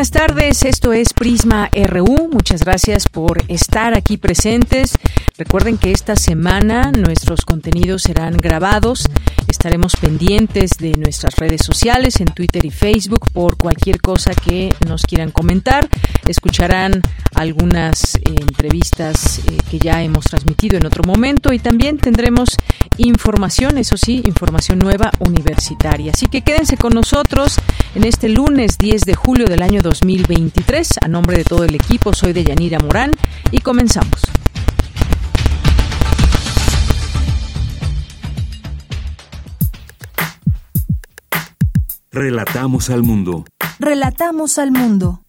Buenas tardes, esto es Prisma RU. Muchas gracias por estar aquí presentes. Recuerden que esta semana nuestros contenidos serán grabados. Estaremos pendientes de nuestras redes sociales en Twitter y Facebook por cualquier cosa que nos quieran comentar. Escucharán algunas eh, entrevistas eh, que ya hemos transmitido en otro momento y también tendremos información, eso sí, información nueva universitaria. Así que quédense con nosotros en este lunes 10 de julio del año 2023. A nombre de todo el equipo, soy de Yanira Morán y comenzamos. Relatamos al mundo. Relatamos al mundo.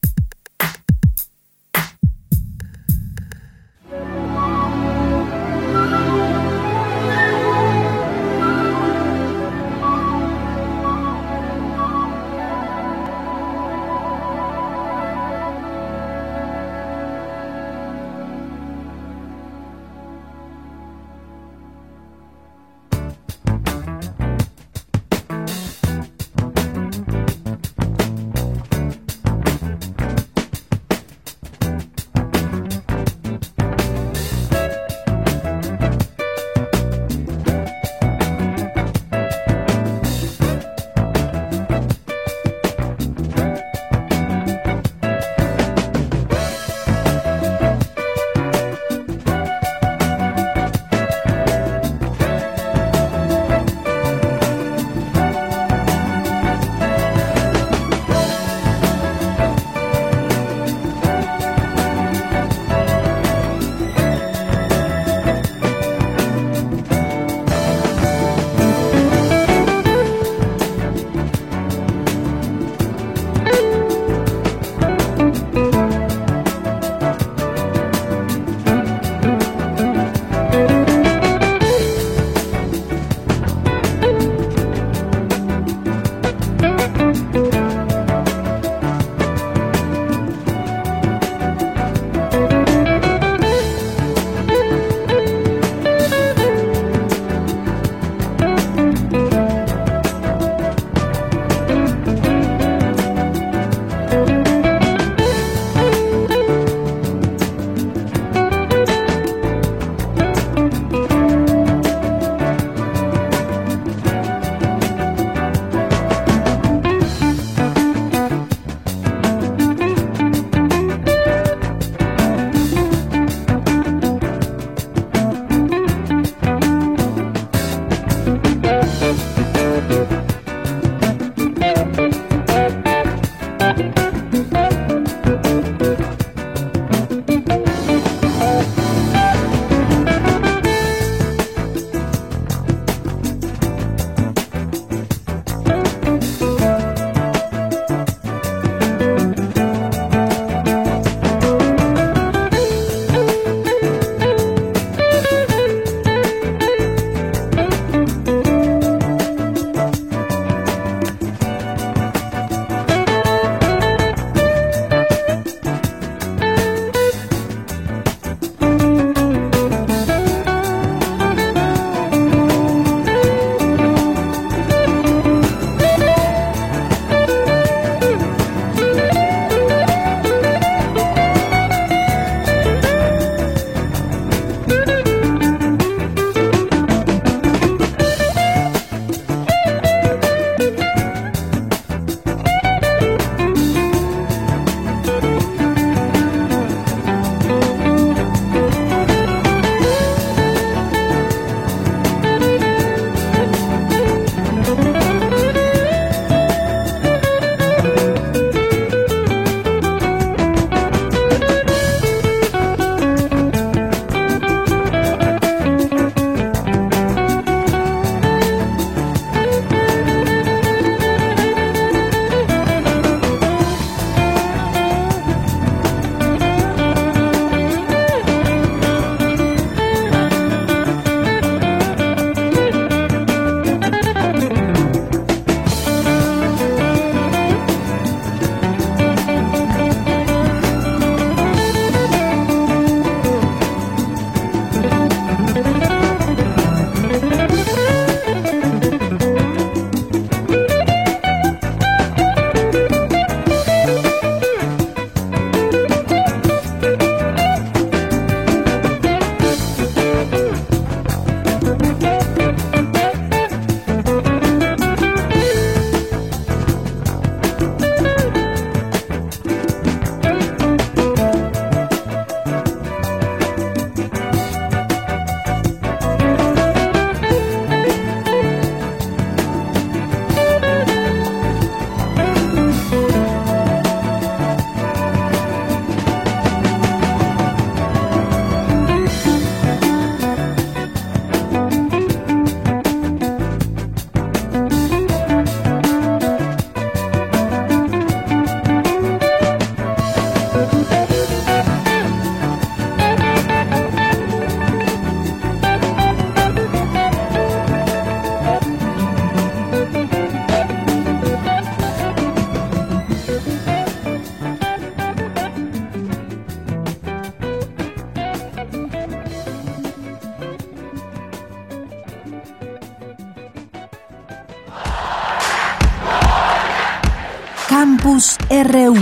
RU.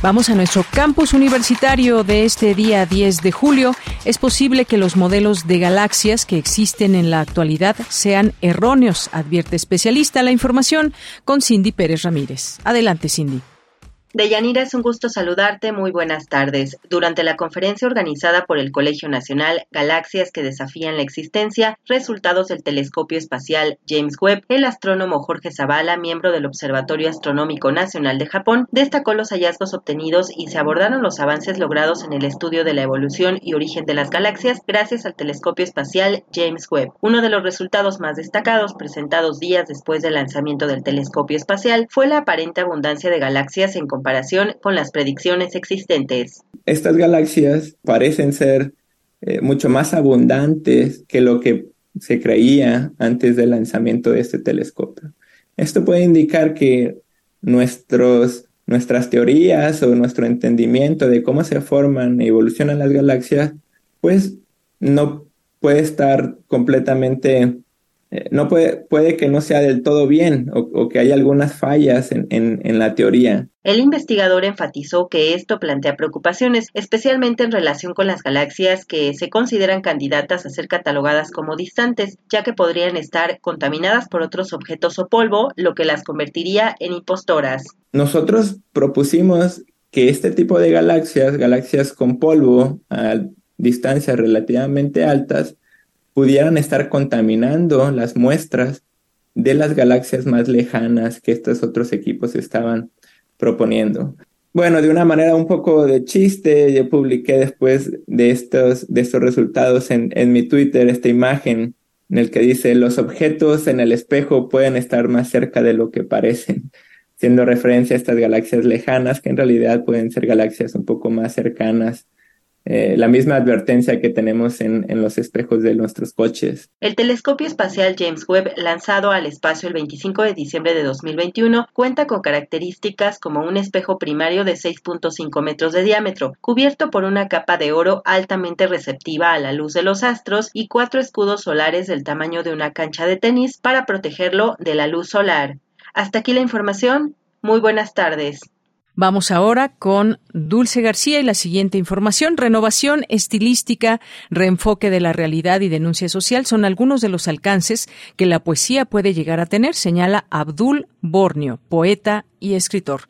Vamos a nuestro campus universitario de este día 10 de julio. Es posible que los modelos de galaxias que existen en la actualidad sean erróneos, advierte especialista. La información con Cindy Pérez Ramírez. Adelante, Cindy. Deyanira, es un gusto saludarte. Muy buenas tardes. Durante la conferencia organizada por el Colegio Nacional Galaxias que desafían la existencia, resultados del telescopio espacial James Webb, el astrónomo Jorge Zavala, miembro del Observatorio Astronómico Nacional de Japón, destacó los hallazgos obtenidos y se abordaron los avances logrados en el estudio de la evolución y origen de las galaxias gracias al telescopio espacial James Webb. Uno de los resultados más destacados presentados días después del lanzamiento del telescopio espacial fue la aparente abundancia de galaxias en comparación con las predicciones existentes. Estas galaxias parecen ser eh, mucho más abundantes que lo que se creía antes del lanzamiento de este telescopio. Esto puede indicar que nuestros, nuestras teorías o nuestro entendimiento de cómo se forman y evolucionan las galaxias, pues no puede estar completamente eh, no puede, puede que no sea del todo bien o, que haya algunas fallas en, en, la teoría. El investigador enfatizó que esto plantea preocupaciones, especialmente en relación con las galaxias que se consideran candidatas a ser catalogadas como distantes, ya que podrían estar contaminadas por otros objetos o polvo, lo que las convertiría en impostoras. Nosotros propusimos que este tipo de galaxias, galaxias con polvo a distancias relativamente altas, pudieran estar contaminando las muestras de las galaxias más lejanas que estos otros equipos estaban proponiendo. Bueno, de una manera un poco de chiste, yo publiqué después de estos, de estos resultados en, en mi Twitter esta imagen en el que dice los objetos en el espejo pueden estar más cerca de lo que parecen, siendo referencia a estas galaxias lejanas que en realidad pueden ser galaxias un poco más cercanas eh, la misma advertencia que tenemos en, en, los espejos de nuestros coches. El telescopio espacial James Webb, lanzado al espacio el 25 de diciembre de 2021, cuenta con características como un espejo primario de 6.5 metros de diámetro, cubierto por una capa de oro altamente receptiva a la luz de los astros y cuatro escudos solares del tamaño de una cancha de tenis para protegerlo de la luz solar. Hasta aquí la información. Muy buenas tardes. Vamos ahora con Dulce García y la siguiente información. Renovación estilística, reenfoque de la realidad y denuncia social son algunos de los alcances que la poesía puede llegar a tener, señala Abdul Borneo, poeta y escritor.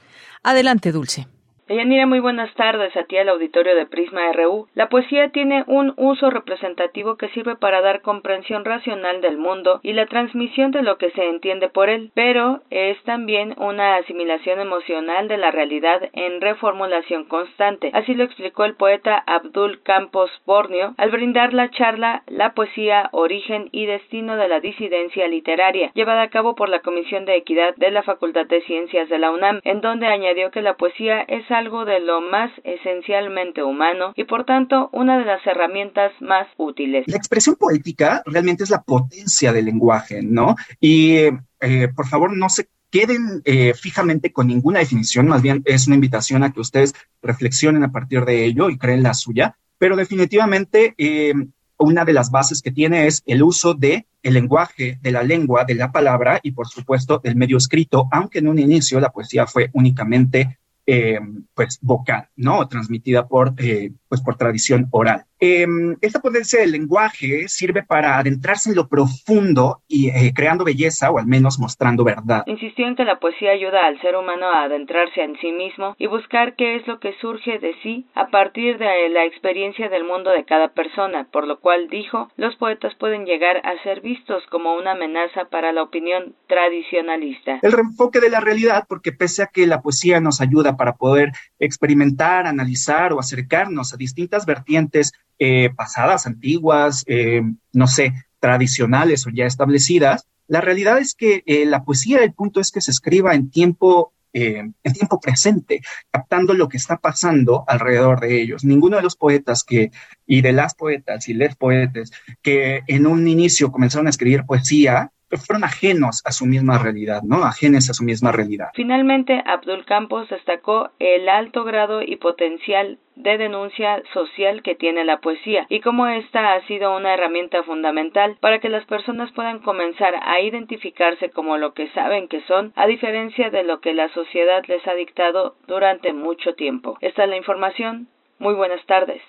Adelante, Dulce. Deyanira, muy buenas tardes a ti al auditorio de Prisma RU. La poesía tiene un uso representativo que sirve para dar comprensión racional del mundo y la transmisión de lo que se entiende por él, pero es también una asimilación emocional de la realidad en reformulación constante. Así lo explicó el poeta Abdul Campos Borneo al brindar la charla La poesía, origen y destino de la disidencia literaria, llevada a cabo por la Comisión de Equidad de la Facultad de Ciencias de la UNAM, en donde añadió que la poesía es algo de lo más esencialmente humano y por tanto una de las herramientas más útiles. La expresión poética realmente es la potencia del lenguaje, ¿no? Y eh, por favor no se queden eh, fijamente con ninguna definición, más bien es una invitación a que ustedes reflexionen a partir de ello y creen la suya, pero definitivamente eh, una de las bases que tiene es el uso de el lenguaje, de la lengua, de la palabra y por supuesto del medio escrito, aunque en un inicio la poesía fue únicamente eh, pues vocal, ¿no? Transmitida por, eh, pues por tradición oral. Em, esta potencia del lenguaje sirve para adentrarse en lo profundo y eh, creando belleza o al menos mostrando verdad. Insistió en que la poesía ayuda al ser humano a adentrarse en sí mismo y buscar qué es lo que surge de sí a partir de la experiencia del mundo de cada persona, por lo cual dijo, los poetas pueden llegar a ser vistos como una amenaza para la opinión tradicionalista. El reenfoque de la realidad, porque pese a que la poesía nos ayuda para poder experimentar, analizar o acercarnos a distintas vertientes eh, pasadas, antiguas, eh, no sé, tradicionales o ya establecidas. La realidad es que eh, la poesía, el punto es que se escriba en tiempo en tiempo presente, captando lo que está pasando alrededor de ellos. Ninguno de los poetas que, y de las poetas y les poetas que en un inicio comenzaron a escribir poesía, fueron ajenos a su misma realidad, ¿no? Ajenes a su misma realidad. Finalmente, Abdul Campos destacó el alto grado y potencial de denuncia social que tiene la poesía y cómo esta ha sido una herramienta fundamental para que las personas puedan comenzar a identificarse como lo que saben que son, a diferencia de lo que la sociedad les ha dictado durante mucho tiempo. Esta es la información. Muy buenas tardes.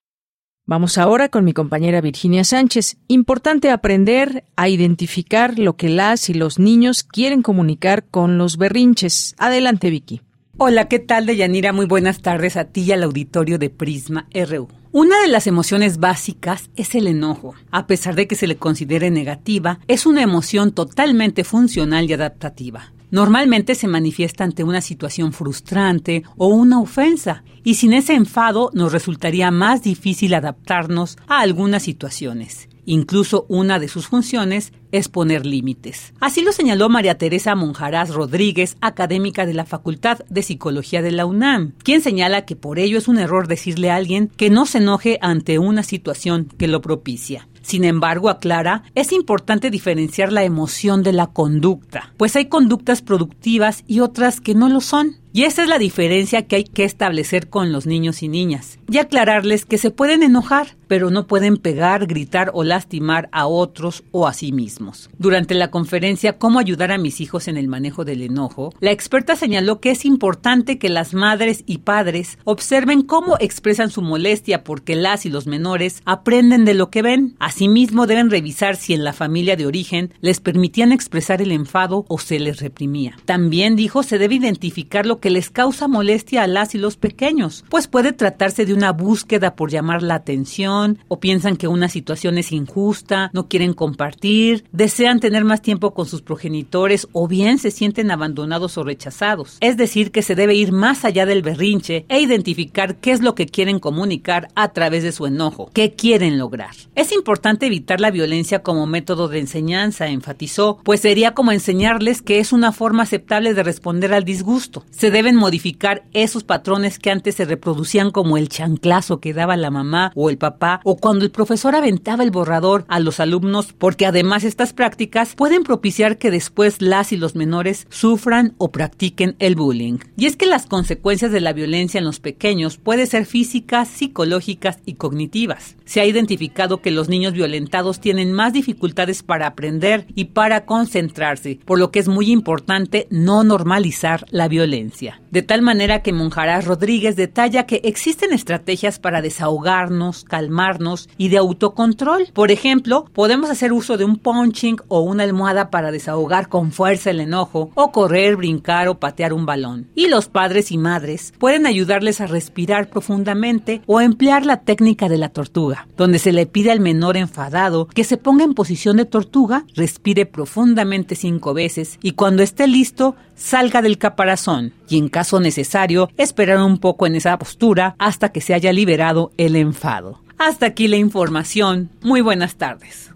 Vamos ahora con mi compañera Virginia Sánchez. Importante aprender a identificar lo que las y los niños quieren comunicar con los berrinches. Adelante, Vicky. Hola, ¿qué tal, Deyanira? Muy buenas tardes a ti y al auditorio de Prisma RU. Una de las emociones básicas es el enojo. A pesar de que se le considere negativa, es una emoción totalmente funcional y adaptativa. Normalmente se manifiesta ante una situación frustrante o una ofensa, y sin ese enfado nos resultaría más difícil adaptarnos a algunas situaciones. Incluso una de sus funciones es poner límites. Así lo señaló María Teresa Monjarás Rodríguez, académica de la Facultad de Psicología de la UNAM, quien señala que por ello es un error decirle a alguien que no se enoje ante una situación que lo propicia. Sin embargo, aclara, es importante diferenciar la emoción de la conducta, pues hay conductas productivas y otras que no lo son. Y esa es la diferencia que hay que establecer con los niños y niñas. Y aclararles que se pueden enojar, pero no pueden pegar, gritar o lastimar a otros o a sí mismos. Durante la conferencia Cómo ayudar a mis hijos en el manejo del enojo, la experta señaló que es importante que las madres y padres observen cómo expresan su molestia porque las y los menores aprenden de lo que ven. Asimismo, deben revisar si en la familia de origen les permitían expresar el enfado o se les reprimía. También dijo se debe identificar lo que les causa molestia a las y los pequeños, pues puede tratarse de una búsqueda por llamar la atención, o piensan que una situación es injusta, no quieren compartir, desean tener más tiempo con sus progenitores o bien se sienten abandonados o rechazados. Es decir, que se debe ir más allá del berrinche e identificar qué es lo que quieren comunicar a través de su enojo, qué quieren lograr. Es importante evitar la violencia como método de enseñanza, enfatizó, pues sería como enseñarles que es una forma aceptable de responder al disgusto. Deben modificar esos patrones que antes se reproducían como el chanclazo que daba la mamá o el papá o cuando el profesor aventaba el borrador a los alumnos porque además estas prácticas pueden propiciar que después las y los menores sufran o practiquen el bullying. Y es que las consecuencias de la violencia en los pequeños pueden ser físicas, psicológicas y cognitivas. Se ha identificado que los niños violentados tienen más dificultades para aprender y para concentrarse, por lo que es muy importante no normalizar la violencia. Yeah. De tal manera que Monjarás Rodríguez detalla que existen estrategias para desahogarnos, calmarnos y de autocontrol. Por ejemplo, podemos hacer uso de un punching o una almohada para desahogar con fuerza el enojo, o correr, brincar o patear un balón. Y los padres y madres pueden ayudarles a respirar profundamente o emplear la técnica de la tortuga, donde se le pide al menor enfadado que se ponga en posición de tortuga, respire profundamente cinco veces y cuando esté listo salga del caparazón y en caso necesario esperar un poco en esa postura hasta que se haya liberado el enfado. Hasta aquí la información. Muy buenas tardes.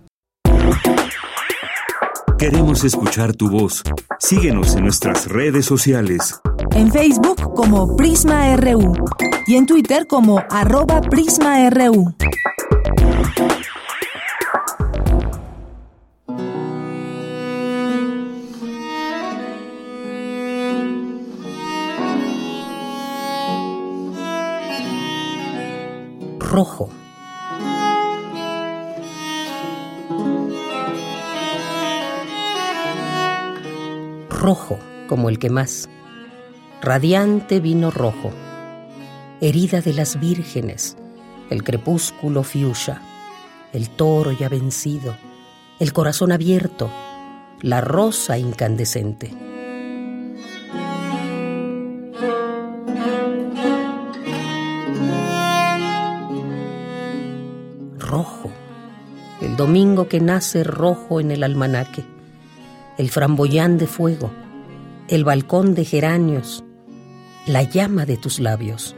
Queremos escuchar tu voz. Síguenos en nuestras redes sociales. En Facebook como Prisma RU y en Twitter como arroba PrismaRU. Rojo. Rojo como el que más. Radiante vino rojo. Herida de las vírgenes, el crepúsculo fiusha, el toro ya vencido, el corazón abierto, la rosa incandescente. El domingo que nace rojo en el almanaque, el framboyán de fuego, el balcón de geranios, la llama de tus labios.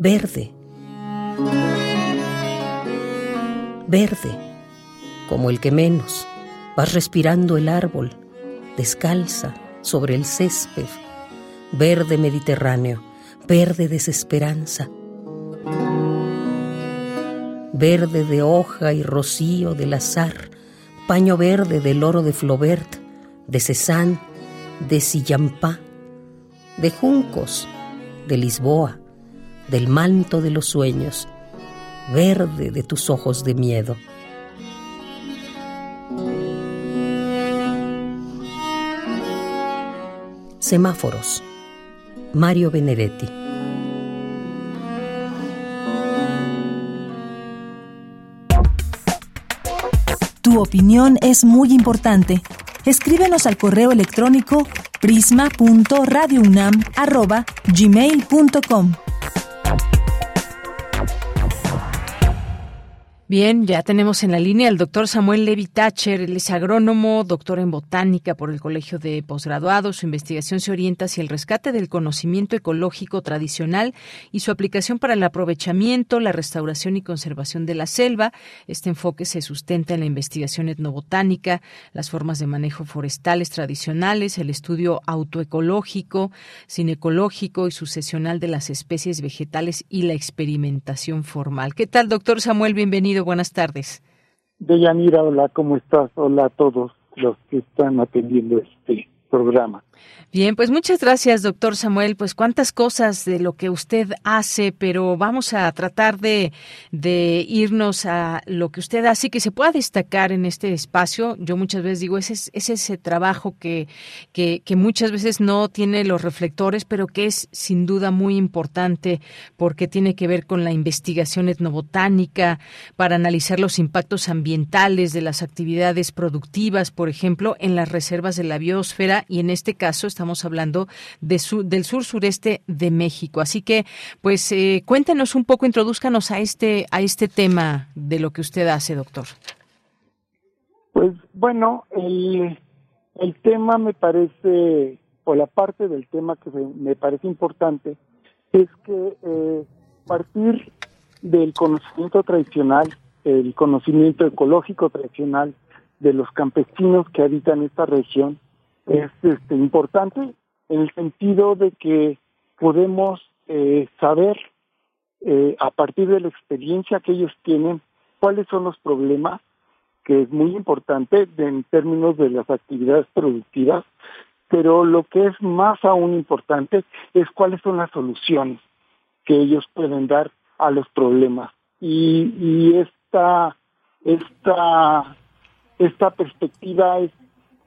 Verde, verde, como el que menos Vas respirando el árbol, descalza sobre el césped, verde Mediterráneo, verde desesperanza, verde de hoja y rocío del azar, paño verde del oro de Flaubert, de Cézanne, de Sillampá, de juncos, de Lisboa, del manto de los sueños, verde de tus ojos de miedo. Semáforos. Mario Benedetti. Tu opinión es muy importante. Escríbenos al correo electrónico prisma.radiounam@gmail.com. Bien, ya tenemos en la línea al doctor Samuel Levi Thatcher, él es agrónomo, doctor en botánica por el Colegio de Posgraduados. Su investigación se orienta hacia el rescate del conocimiento ecológico tradicional y su aplicación para el aprovechamiento, la restauración y conservación de la selva. Este enfoque se sustenta en la investigación etnobotánica, las formas de manejo forestales tradicionales, el estudio autoecológico, cinecológico y sucesional de las especies vegetales y la experimentación formal. ¿Qué tal, doctor Samuel? Bienvenido buenas tardes. Deyanira, hola, ¿cómo estás? Hola a todos los que están atendiendo este programa. Bien, pues muchas gracias, doctor Samuel. Pues cuántas cosas de lo que usted hace, pero vamos a tratar de, de irnos a lo que usted hace que se pueda destacar en este espacio. Yo muchas veces digo, ese es, ese trabajo que, que, que muchas veces no tiene los reflectores, pero que es sin duda muy importante porque tiene que ver con la investigación etnobotánica para analizar los impactos ambientales de las actividades productivas, por ejemplo, en las reservas de la biosfera y en este caso estamos hablando de del sur sureste de México. Así que, pues, eh, cuéntenos un poco, introduzcanos a este a este tema de lo que usted hace, doctor. Pues bueno, el, el tema me parece, o la parte del tema que me parece importante, es que eh, partir del conocimiento tradicional, el conocimiento ecológico tradicional de los campesinos que habitan esta región, es este, importante en el sentido de que podemos eh, saber eh, a partir de la experiencia que ellos tienen cuáles son los problemas, que es muy importante en términos de las actividades productivas, pero lo que es más aún importante es cuáles son las soluciones que ellos pueden dar a los problemas. Y, y esta, esta, esta perspectiva es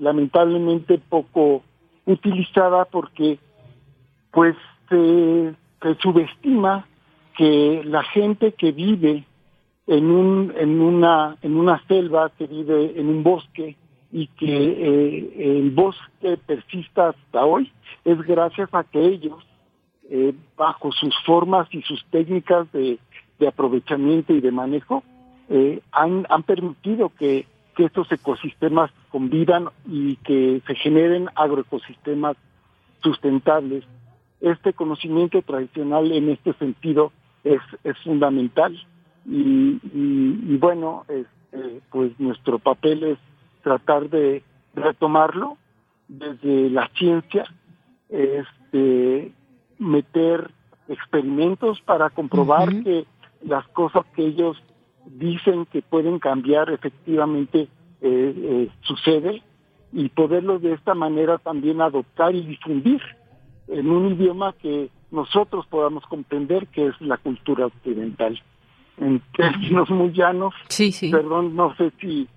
lamentablemente poco utilizada porque pues se, subestima que la gente que vive en un en una en una selva que vive en un bosque y que eh, el bosque persista hasta hoy es gracias a que ellos eh, bajo sus formas y sus técnicas de, de aprovechamiento y de manejo eh, han, han permitido que que estos ecosistemas convivan y que se generen agroecosistemas sustentables. Este conocimiento tradicional en este sentido es, es fundamental y, y, bueno, este, pues nuestro papel es tratar de retomarlo desde la ciencia, este, meter experimentos para comprobar que las cosas que ellos dicen que pueden cambiar efectivamente eh, eh, sucede y poderlo de esta manera también adoptar y difundir en un idioma que nosotros podamos comprender que es la cultura occidental. En términos muy llanos, sí, sí. perdón, no sé si,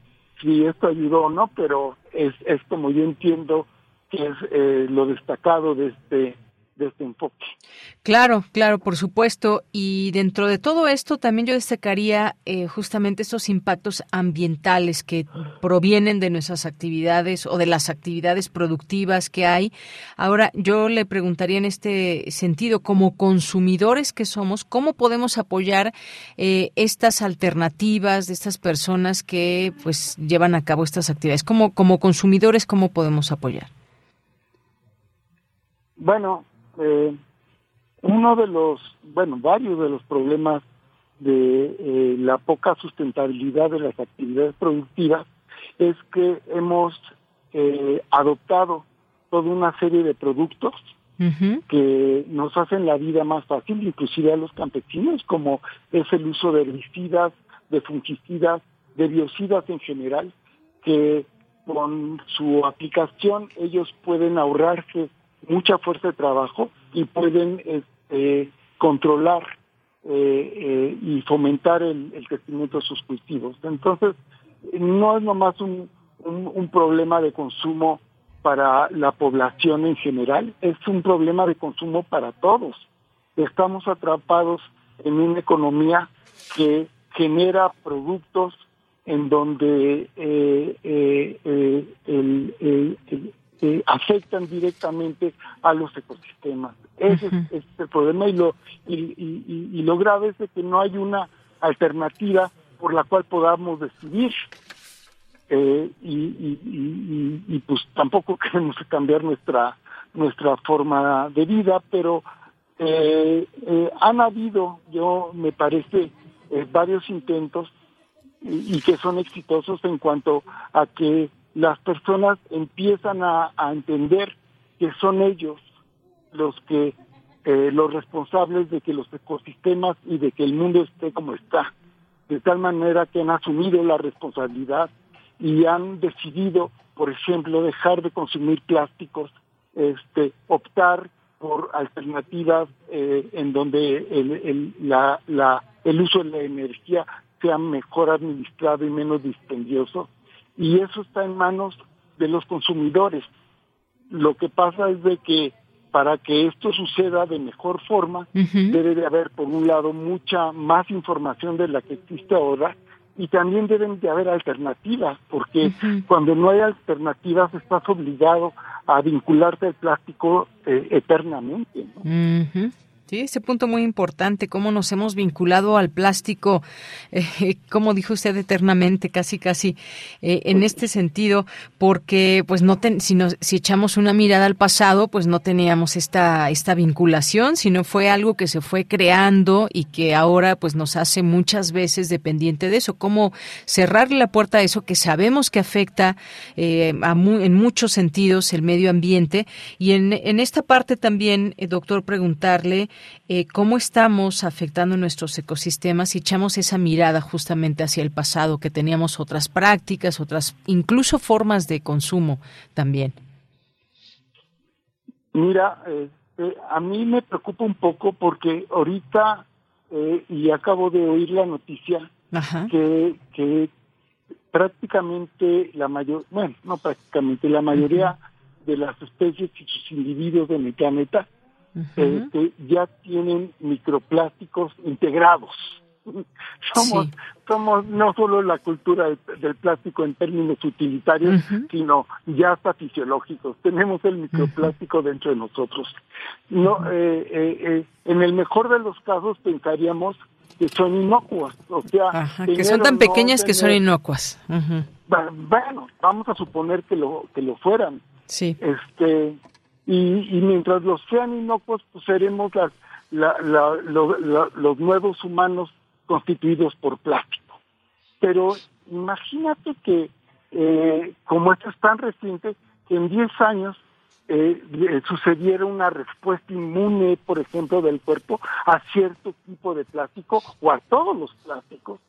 si esto ayudó o no, pero es, es como yo entiendo que es eh, lo destacado de este de este enfoque. Claro, claro, por supuesto. Y dentro de todo esto también yo destacaría eh, justamente esos impactos ambientales que provienen de nuestras actividades o de las actividades productivas que hay. Ahora, yo le preguntaría en este sentido, como consumidores que somos, ¿cómo podemos apoyar eh, estas alternativas de estas personas que pues llevan a cabo estas actividades? Como, como consumidores, ¿cómo podemos apoyar? Bueno, eh, uno de los, bueno, varios de los problemas de eh, la poca sustentabilidad de las actividades productivas es que hemos eh, adoptado toda una serie de productos que nos hacen la vida más fácil, inclusive a los campesinos, como es el uso de herbicidas, de fungicidas, de biocidas en general, que con su aplicación ellos pueden ahorrarse mucha fuerza de trabajo y pueden este, controlar eh, eh, y fomentar el, crecimiento de sus cultivos. Entonces, no es nomás un, un, problema de consumo para la población en general, es un problema de consumo para todos. Estamos atrapados en una economía que genera productos en donde eh, eh, eh, afectan directamente a los ecosistemas. Ese es, el problema y lo, y, lo grave es de que no hay una alternativa por la cual podamos decidir. y, pues tampoco queremos cambiar nuestra nuestra forma de vida, pero han habido, yo me parece, varios intentos y, que son exitosos en cuanto a que las personas empiezan a, entender que son ellos los que eh, los responsables de que los ecosistemas y de que el mundo esté como está de tal manera que han asumido la responsabilidad y han decidido por ejemplo dejar de consumir plásticos este optar por alternativas eh, en donde el, la, la, el uso de la energía sea mejor administrado y menos dispendioso. Y eso está en manos de los consumidores. Lo que pasa es de que para que esto suceda de mejor forma, debe de haber, por un lado, mucha más información de la que existe ahora y también deben de haber alternativas, porque cuando no hay alternativas estás obligado a vincularte al plástico eh, eternamente. Sí, ese punto muy importante, cómo nos hemos vinculado al plástico, eh, como dijo usted eternamente, casi casi eh, en este sentido, porque pues no si, si echamos una mirada al pasado, pues no teníamos esta esta vinculación, sino fue algo que se fue creando y que ahora pues nos hace muchas veces dependiente de eso. Cómo cerrarle la puerta a eso que sabemos que afecta eh, en muchos sentidos el medio ambiente y en en esta parte también, doctor, preguntarle eh, cómo estamos afectando nuestros ecosistemas y echamos esa mirada justamente hacia el pasado, que teníamos otras prácticas, otras incluso formas de consumo también. Mira, eh, eh, a mí me preocupa un poco porque ahorita, y acabo de oír la noticia, que, que prácticamente la mayor, bueno, no prácticamente, la mayoría de las especies y sus individuos en el planeta este, ya tienen microplásticos integrados. somos, somos no solo la cultura del, plástico en términos utilitarios, sino ya hasta fisiológicos. Tenemos el microplástico dentro de nosotros. No, eh, eh, eh, en el mejor de los casos pensaríamos que son inocuas, o sea, que son tan pequeñas que son inocuas. Bueno, vamos a suponer que lo que lo fueran. Sí. Este, y, mientras los sean inocuos, pues seremos las, los nuevos humanos constituidos por plástico. Pero imagínate que, eh, como esto es tan reciente, que en 10 años eh, sucediera una respuesta inmune, por ejemplo, del cuerpo a cierto tipo de plástico o a todos los plásticos,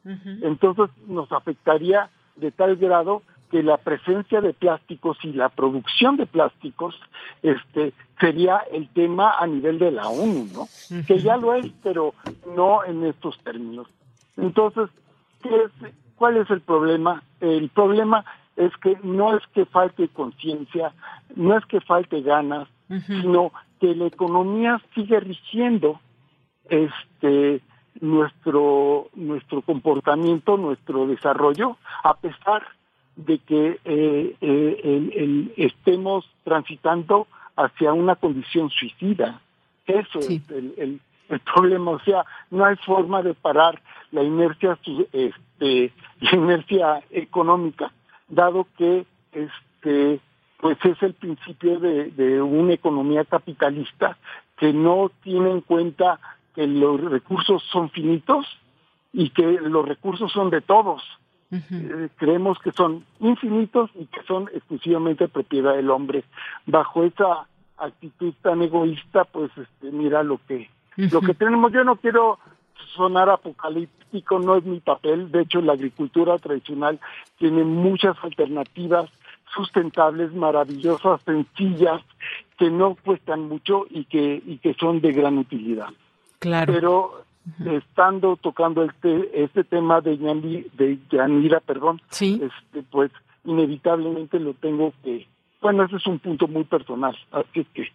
entonces nos afectaría de tal grado que la presencia de plásticos y la producción de plásticos este sería el tema a nivel de la ONU, ¿no? Que ya lo es, pero no en estos términos. Entonces, ¿cuál es el problema? El problema es que no es que falte conciencia, no es que falte ganas, sino que la economía sigue rigiendo este nuestro nuestro comportamiento, nuestro desarrollo, a pesar de que eh, eh, estemos transitando hacia una condición suicida. Eso es el, el, problema. O sea, no hay forma de parar la inercia, este, la inercia económica, dado que este, pues es el principio de, de una economía capitalista que no tiene en cuenta que los recursos son finitos y que los recursos son de todos eh, creemos que son infinitos y que son exclusivamente propiedad del hombre. Bajo esa actitud tan egoísta, pues este, mira lo que lo que tenemos. Yo no quiero sonar apocalíptico, no es mi papel. De hecho, la agricultura tradicional tiene muchas alternativas sustentables, maravillosas, sencillas, que no cuestan mucho y que, y que son de gran utilidad. Claro. Pero estando tocando este, este tema de, de Yanira, perdón, ¿Sí? este, pues inevitablemente lo tengo que, bueno, ese es un punto muy personal, así que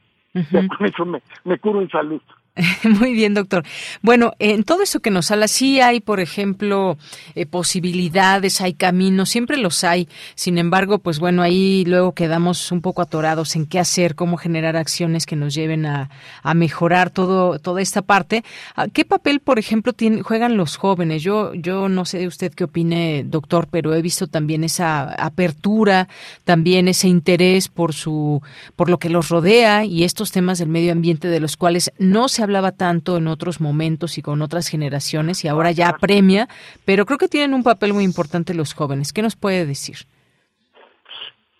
ya con eso me, me curo en salud. Muy bien, doctor. Bueno, en todo eso que nos habla, sí hay, por ejemplo, eh, posibilidades, hay caminos, siempre los hay. Sin embargo, pues bueno, ahí luego quedamos un poco atorados en qué hacer, cómo generar acciones que nos lleven a, a mejorar todo, toda esta parte. Ah, ¿Qué papel, por ejemplo, juegan los jóvenes? Yo, yo no sé usted qué opine, doctor, pero he visto también esa apertura, también ese interés por su, por lo que los rodea y estos temas del medio ambiente de los cuales no se hablaba tanto en otros momentos y con otras generaciones y ahora ya premia, pero creo que tienen un papel muy importante los jóvenes. ¿Qué nos puede decir?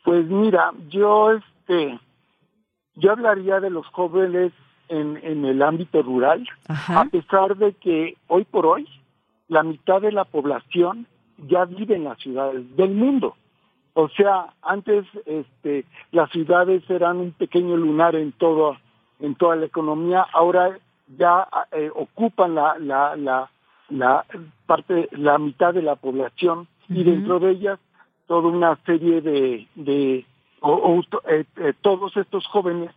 Pues mira, yo este yo hablaría de los jóvenes en, en el ámbito rural, Ajá. a pesar de que hoy por hoy la mitad de la población ya vive en las ciudades del mundo. O sea, antes este, las ciudades eran un pequeño lunar en todo en toda la economía, ahora ya eh, ocupan la, la, la, la parte, la mitad de la población y dentro de ellas toda una serie de, de o, o, eh, eh, todos estos jóvenes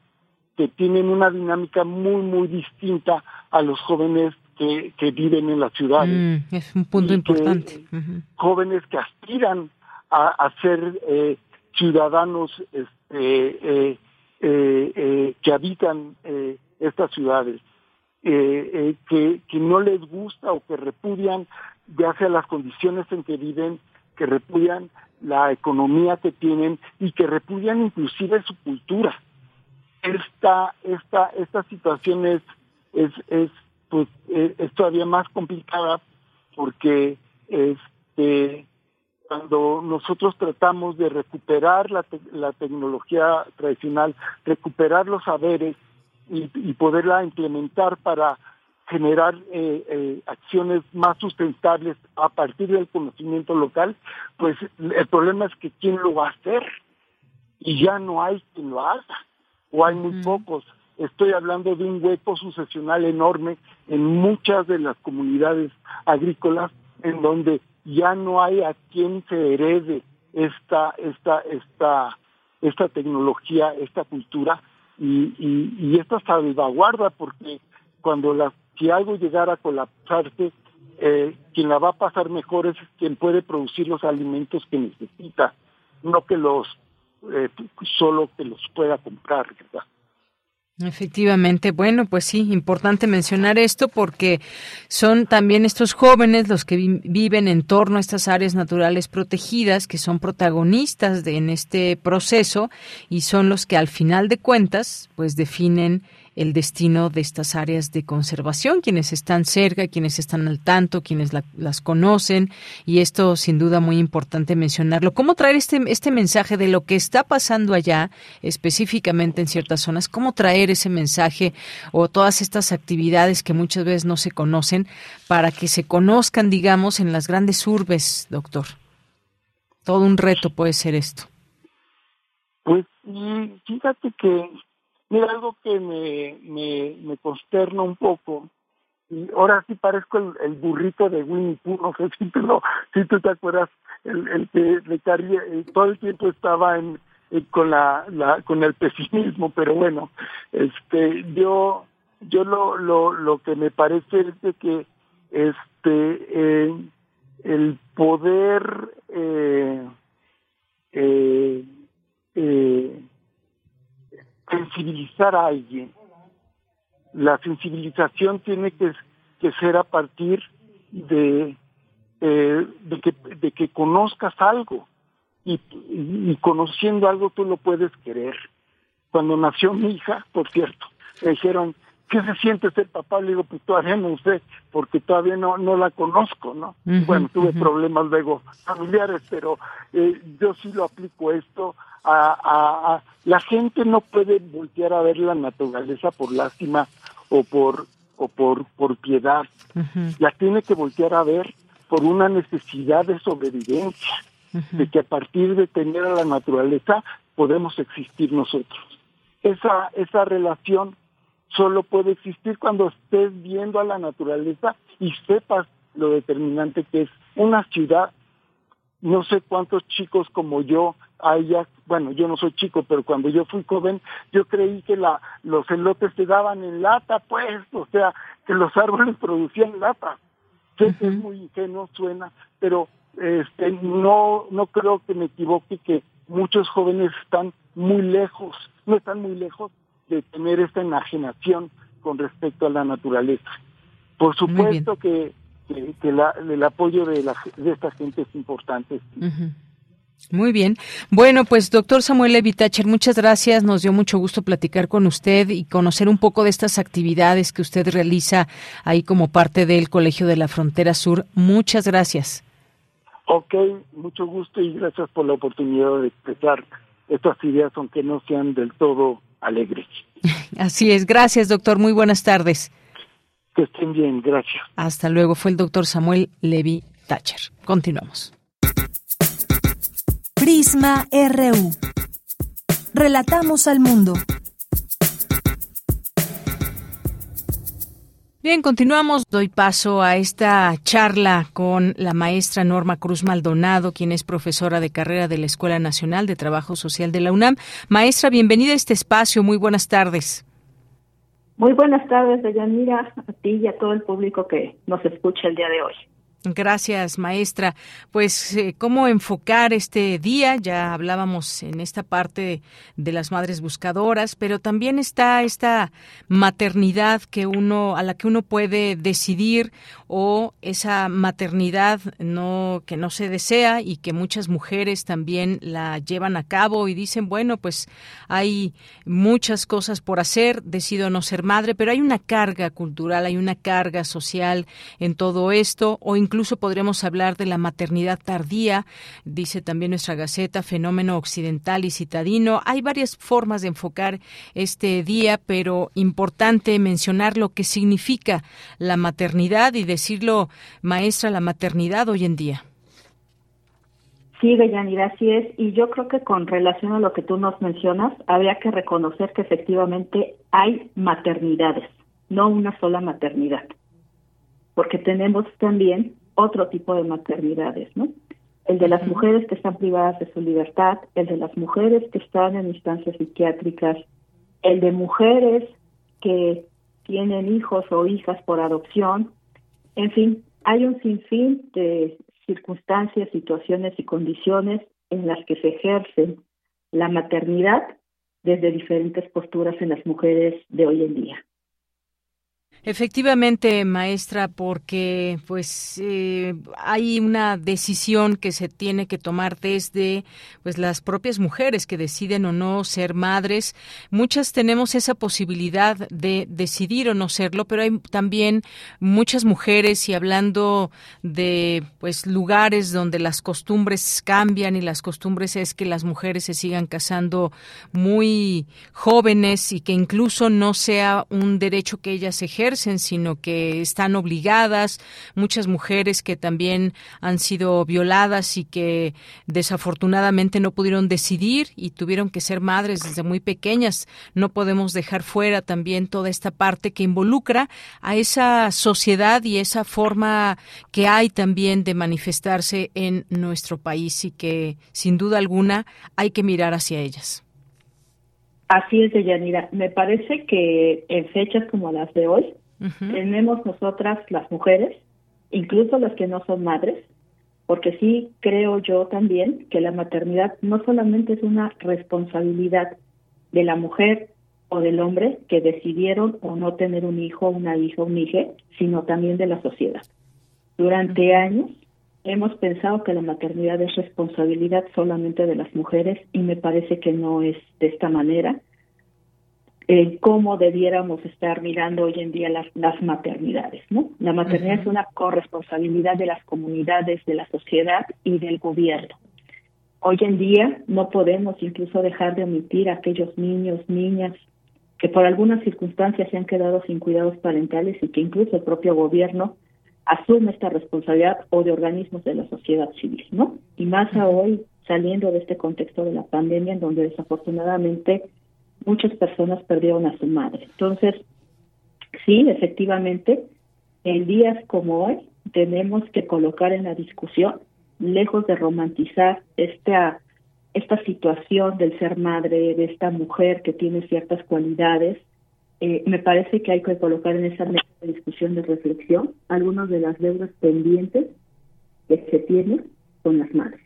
que tienen una dinámica muy, muy distinta a los jóvenes que, que viven en las ciudades. Mm, es un punto que- importante. Jóvenes que aspiran a, a ser eh, ciudadanos este, eh, eh, que habitan eh, estas ciudades, eh, que, que no les gusta o que repudian ya sea las condiciones en que viven, que repudian la economía que tienen y que repudian inclusive su cultura. Esta, esta, esta situación es, es, es, pues, eh, es todavía más complicada porque este, cuando nosotros tratamos de recuperar la, te- la tecnología tradicional, recuperar los saberes y, y poderla implementar para generar eh, eh, acciones más sustentables a partir del conocimiento local, pues el problema es que quién lo va a hacer y ya no hay quien lo haga o hay muy pocos. Estoy hablando de un hueco sucesional enorme en muchas de las comunidades agrícolas en donde ya no hay a quien se herede esta esta esta esta tecnología, esta cultura y, y, esta salvaguarda porque cuando la si algo llegara a colapsarse eh, quien la va a pasar mejor es quien puede producir los alimentos que necesita, no que los eh, solo que los pueda comprar, ¿verdad? Efectivamente, bueno, pues sí, importante mencionar esto porque son también estos jóvenes los que vi- viven en torno a estas áreas naturales protegidas, que son protagonistas de, en este proceso y son los que al final de cuentas, pues definen el destino de estas áreas de conservación, quienes están cerca, quienes están al tanto, quienes la- las conocen, y esto sin duda muy importante mencionarlo. ¿Cómo traer este, este mensaje de lo que está pasando allá, específicamente en ciertas zonas? ¿Cómo traer ese mensaje o todas estas actividades que muchas veces no se conocen para que se conozcan, digamos, en las grandes urbes, doctor? Todo un reto puede ser esto. Pues y fíjate que, mira, algo que me, me, me consterna un poco, y ahora sí parezco el, burrito de Winnie Pooh, no sé si tú, si te acuerdas, el, que recaría, eh, todo el tiempo estaba en, con la, la, con el pesimismo, pero bueno, este, yo, yo lo, lo, lo que me parece es de que, este, eh, el poder, eh, eh, eh, sensibilizar a alguien. La sensibilización tiene que, ser a partir de, eh, de, que, de que conozcas algo y, y- y conociendo algo tú lo puedes querer. Cuando nació mi hija, por cierto, me dijeron, ¿qué se siente ser papá? Le digo, pues todavía no sé, porque todavía no, no la conozco, ¿no? bueno, tuve problemas luego familiares, pero eh, yo sí lo aplico esto. A, la gente no puede voltear a ver la naturaleza por lástima o por o por por piedad. La tiene que voltear a ver por una necesidad de sobrevivencia, de que a partir de tener a la naturaleza podemos existir nosotros. Esa esa relación solo puede existir cuando estés viendo a la naturaleza y sepas lo determinante que es una ciudad. No sé cuántos chicos como yo haya, bueno, yo no soy chico, pero cuando yo fui joven, yo creí que la, los elotes se daban en lata, pues, o sea, que los árboles producían lata. Sé que es muy ingenuo, suena, pero este, no, no creo que me equivoque que muchos jóvenes están muy lejos, no están muy lejos de tener esta enajenación con respecto a la naturaleza. Por supuesto que, que, el apoyo de, la, de esta gente es importante. Muy bien. Bueno, pues doctor Samuel Evitacher, muchas gracias. Nos dio mucho gusto platicar con usted y conocer un poco de estas actividades que usted realiza ahí como parte del Colegio de la Frontera Sur. Muchas gracias. Ok, mucho gusto y gracias por la oportunidad de expresar estas ideas, aunque no sean del todo alegre. Así es, gracias doctor, muy buenas tardes. Que estén bien, gracias. Hasta luego, fue el doctor Samuel Levi Thatcher. Continuamos. Prisma RU. Relatamos al mundo. Bien, continuamos. Doy paso a esta charla con la maestra Norma Cruz Maldonado, quien es profesora de carrera de la Escuela Nacional de Trabajo Social de la UNAM. Maestra, bienvenida a este espacio. Muy buenas tardes. Muy buenas tardes, Deyanira, a ti y a todo el público que nos escucha el día de hoy. Gracias, maestra. Pues, eh, ¿cómo enfocar este día? Ya hablábamos en esta parte de las madres buscadoras, pero también está esta maternidad que uno, a la que uno puede decidir o esa maternidad no, que no se desea y que muchas mujeres también la llevan a cabo y dicen, bueno, pues hay muchas cosas por hacer, decido no ser madre, pero hay una carga cultural, hay una carga social en todo esto, o incluso podríamos hablar de la maternidad tardía, dice también nuestra Gaceta, fenómeno occidental y citadino. Hay varias formas de enfocar este día, pero importante mencionar lo que significa la maternidad y decirlo, maestra, la maternidad hoy en día. Sí, Deyanira, así es. Y yo creo que con relación a lo que tú nos mencionas, habría que reconocer que efectivamente hay maternidades, no una sola maternidad. Porque tenemos también otro tipo de maternidades, ¿no? El de las mujeres que están privadas de su libertad, el de las mujeres que están en instancias psiquiátricas, el de mujeres que tienen hijos o hijas por adopción, en fin, hay un sinfín de circunstancias, situaciones y condiciones en las que se ejerce la maternidad desde diferentes posturas en las mujeres de hoy en día. Efectivamente, maestra, porque pues eh, hay una decisión que se tiene que tomar desde pues las propias mujeres que deciden o no ser madres. Muchas tenemos esa posibilidad de decidir o no serlo, pero hay también muchas mujeres y hablando de pues lugares donde las costumbres cambian y las costumbres es que las mujeres se sigan casando muy jóvenes y que incluso no sea un derecho que ellas ejercen sino que están obligadas, muchas mujeres que también han sido violadas y que desafortunadamente no pudieron decidir y tuvieron que ser madres desde muy pequeñas. No podemos dejar fuera también toda esta parte que involucra a esa sociedad y esa forma que hay también de manifestarse en nuestro país y que sin duda alguna hay que mirar hacia ellas. Así es, Deyanira. Me parece que en fechas como las de hoy, tenemos nosotras las mujeres, incluso las que no son madres, porque sí creo yo también que la maternidad no solamente es una responsabilidad de la mujer o del hombre que decidieron o no tener un hijo, una hija, un hijo, sino también de la sociedad. Durante años hemos pensado que la maternidad es responsabilidad solamente de las mujeres y me parece que no es de esta manera eh, cómo debiéramos estar mirando hoy en día las, las maternidades, ¿no? La maternidad es una corresponsabilidad de las comunidades, de la sociedad y del gobierno. Hoy en día no podemos incluso dejar de omitir a aquellos niños, niñas que por algunas circunstancias se han quedado sin cuidados parentales y que incluso el propio gobierno asume esta responsabilidad o de organismos de la sociedad civil, ¿no? Y más a hoy saliendo de este contexto de la pandemia en donde desafortunadamente muchas personas perdieron a su madre. Entonces, sí, efectivamente, en días como hoy tenemos que colocar en la discusión, lejos de romantizar esta esta situación del ser madre, de esta mujer que tiene ciertas cualidades, eh, me parece que hay que colocar en esa discusión, de reflexión, algunas de las deudas pendientes que se tienen con las madres.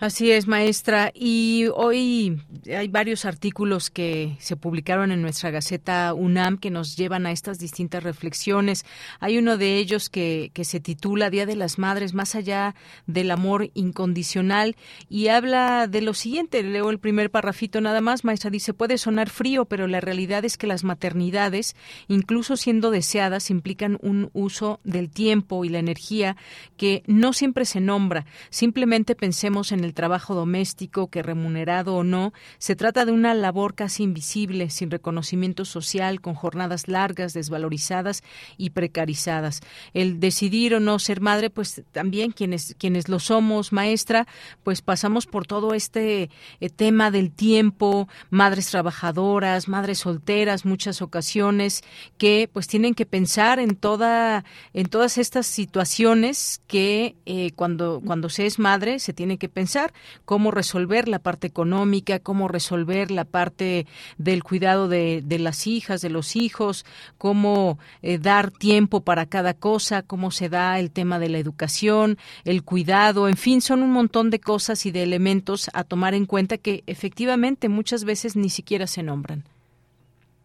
Así es, maestra. Y hoy hay varios artículos que se publicaron en nuestra Gaceta UNAM que nos llevan a estas distintas reflexiones. Hay uno de ellos que, que se titula Día de las Madres, más allá del amor incondicional, y habla de lo siguiente. Leo el primer parrafito nada más. Maestra dice, puede sonar frío, pero la realidad es que las maternidades, incluso siendo deseadas, implican un uso del tiempo y la energía que no siempre se nombra. Simplemente pensemos en el el trabajo doméstico, que remunerado o no, se trata de una labor casi invisible, sin reconocimiento social, con jornadas largas, desvalorizadas y precarizadas. El decidir o no ser madre, pues también quienes, quienes lo somos, maestra, pues pasamos por todo este eh, tema del tiempo, madres trabajadoras, madres solteras, muchas ocasiones, que pues tienen que pensar en toda, en todas estas situaciones que eh, cuando, cuando se es madre se tiene que pensar cómo resolver la parte económica, cómo resolver la parte del cuidado de, las hijas, de los hijos, cómo eh, dar tiempo para cada cosa, cómo se da el tema de la educación, el cuidado, en fin, son un montón de cosas y de elementos a tomar en cuenta que efectivamente muchas veces ni siquiera se nombran.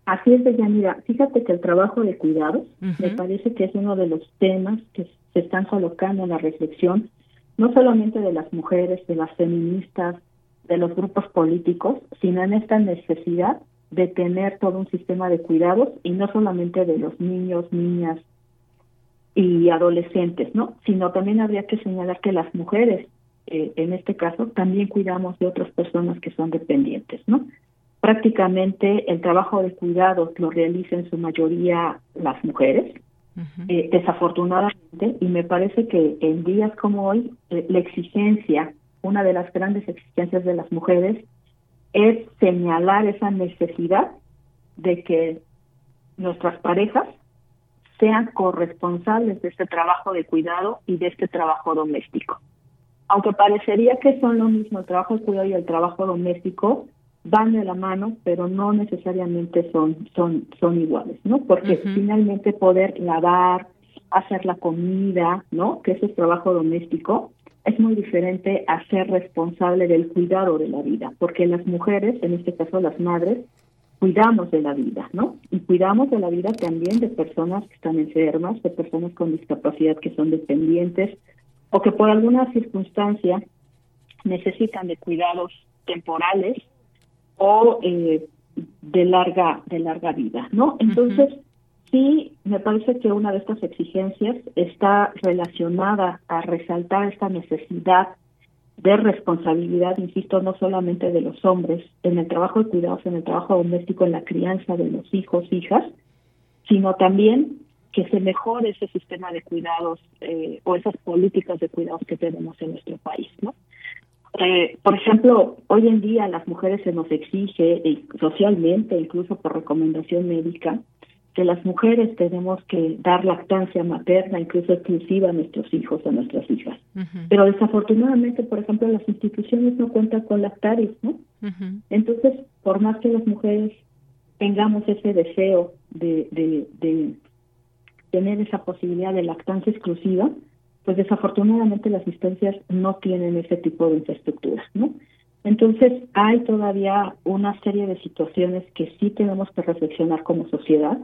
Así es, Deyanira. Fíjate que el trabajo de cuidados me parece que es uno de los temas que se están colocando en la reflexión no solamente de las mujeres, de las feministas, de los grupos políticos, sino en esta necesidad de tener todo un sistema de cuidados y no solamente de los niños, niñas y adolescentes, ¿no? Sino también habría que señalar que las mujeres, eh, en este caso, también cuidamos de otras personas que son dependientes, ¿no? Prácticamente el trabajo de cuidados lo realizan en su mayoría las mujeres, eh, desafortunadamente, y me parece que en días como hoy, eh, la exigencia, una de las grandes exigencias de las mujeres, es señalar esa necesidad de que nuestras parejas sean corresponsables de este trabajo de cuidado y de este trabajo doméstico. Aunque parecería que son lo mismo el trabajo de cuidado y el trabajo doméstico, van de la mano, pero no necesariamente son, son, son iguales, ¿no? Porque finalmente poder lavar, hacer la comida, ¿no? Que ese es trabajo doméstico, es muy diferente a ser responsable del cuidado de la vida, porque las mujeres, en este caso las madres, cuidamos de la vida, ¿no? Y cuidamos de la vida también de personas que están enfermas, de personas con discapacidad que son dependientes o que por alguna circunstancia necesitan de cuidados temporales o eh, de larga de larga vida, ¿no? Entonces, sí, me parece que una de estas exigencias está relacionada a resaltar esta necesidad de responsabilidad, insisto, no solamente de los hombres en el trabajo de cuidados, en el trabajo doméstico, en la crianza de los hijos, hijas, sino también que se mejore ese sistema de cuidados eh, o esas políticas de cuidados que tenemos en nuestro país, ¿no? Eh, por ejemplo, hoy en día a las mujeres se nos exige socialmente, incluso por recomendación médica, que las mujeres tenemos que dar lactancia materna, incluso exclusiva a nuestros hijos, a nuestras hijas. Pero desafortunadamente, por ejemplo, las instituciones no cuentan con lactarios, ¿no? Entonces, por más que las mujeres tengamos ese deseo de, de, de tener esa posibilidad de lactancia exclusiva, pues desafortunadamente las instancias no tienen ese tipo de infraestructura, ¿no? Entonces hay todavía una serie de situaciones que sí tenemos que reflexionar como sociedad,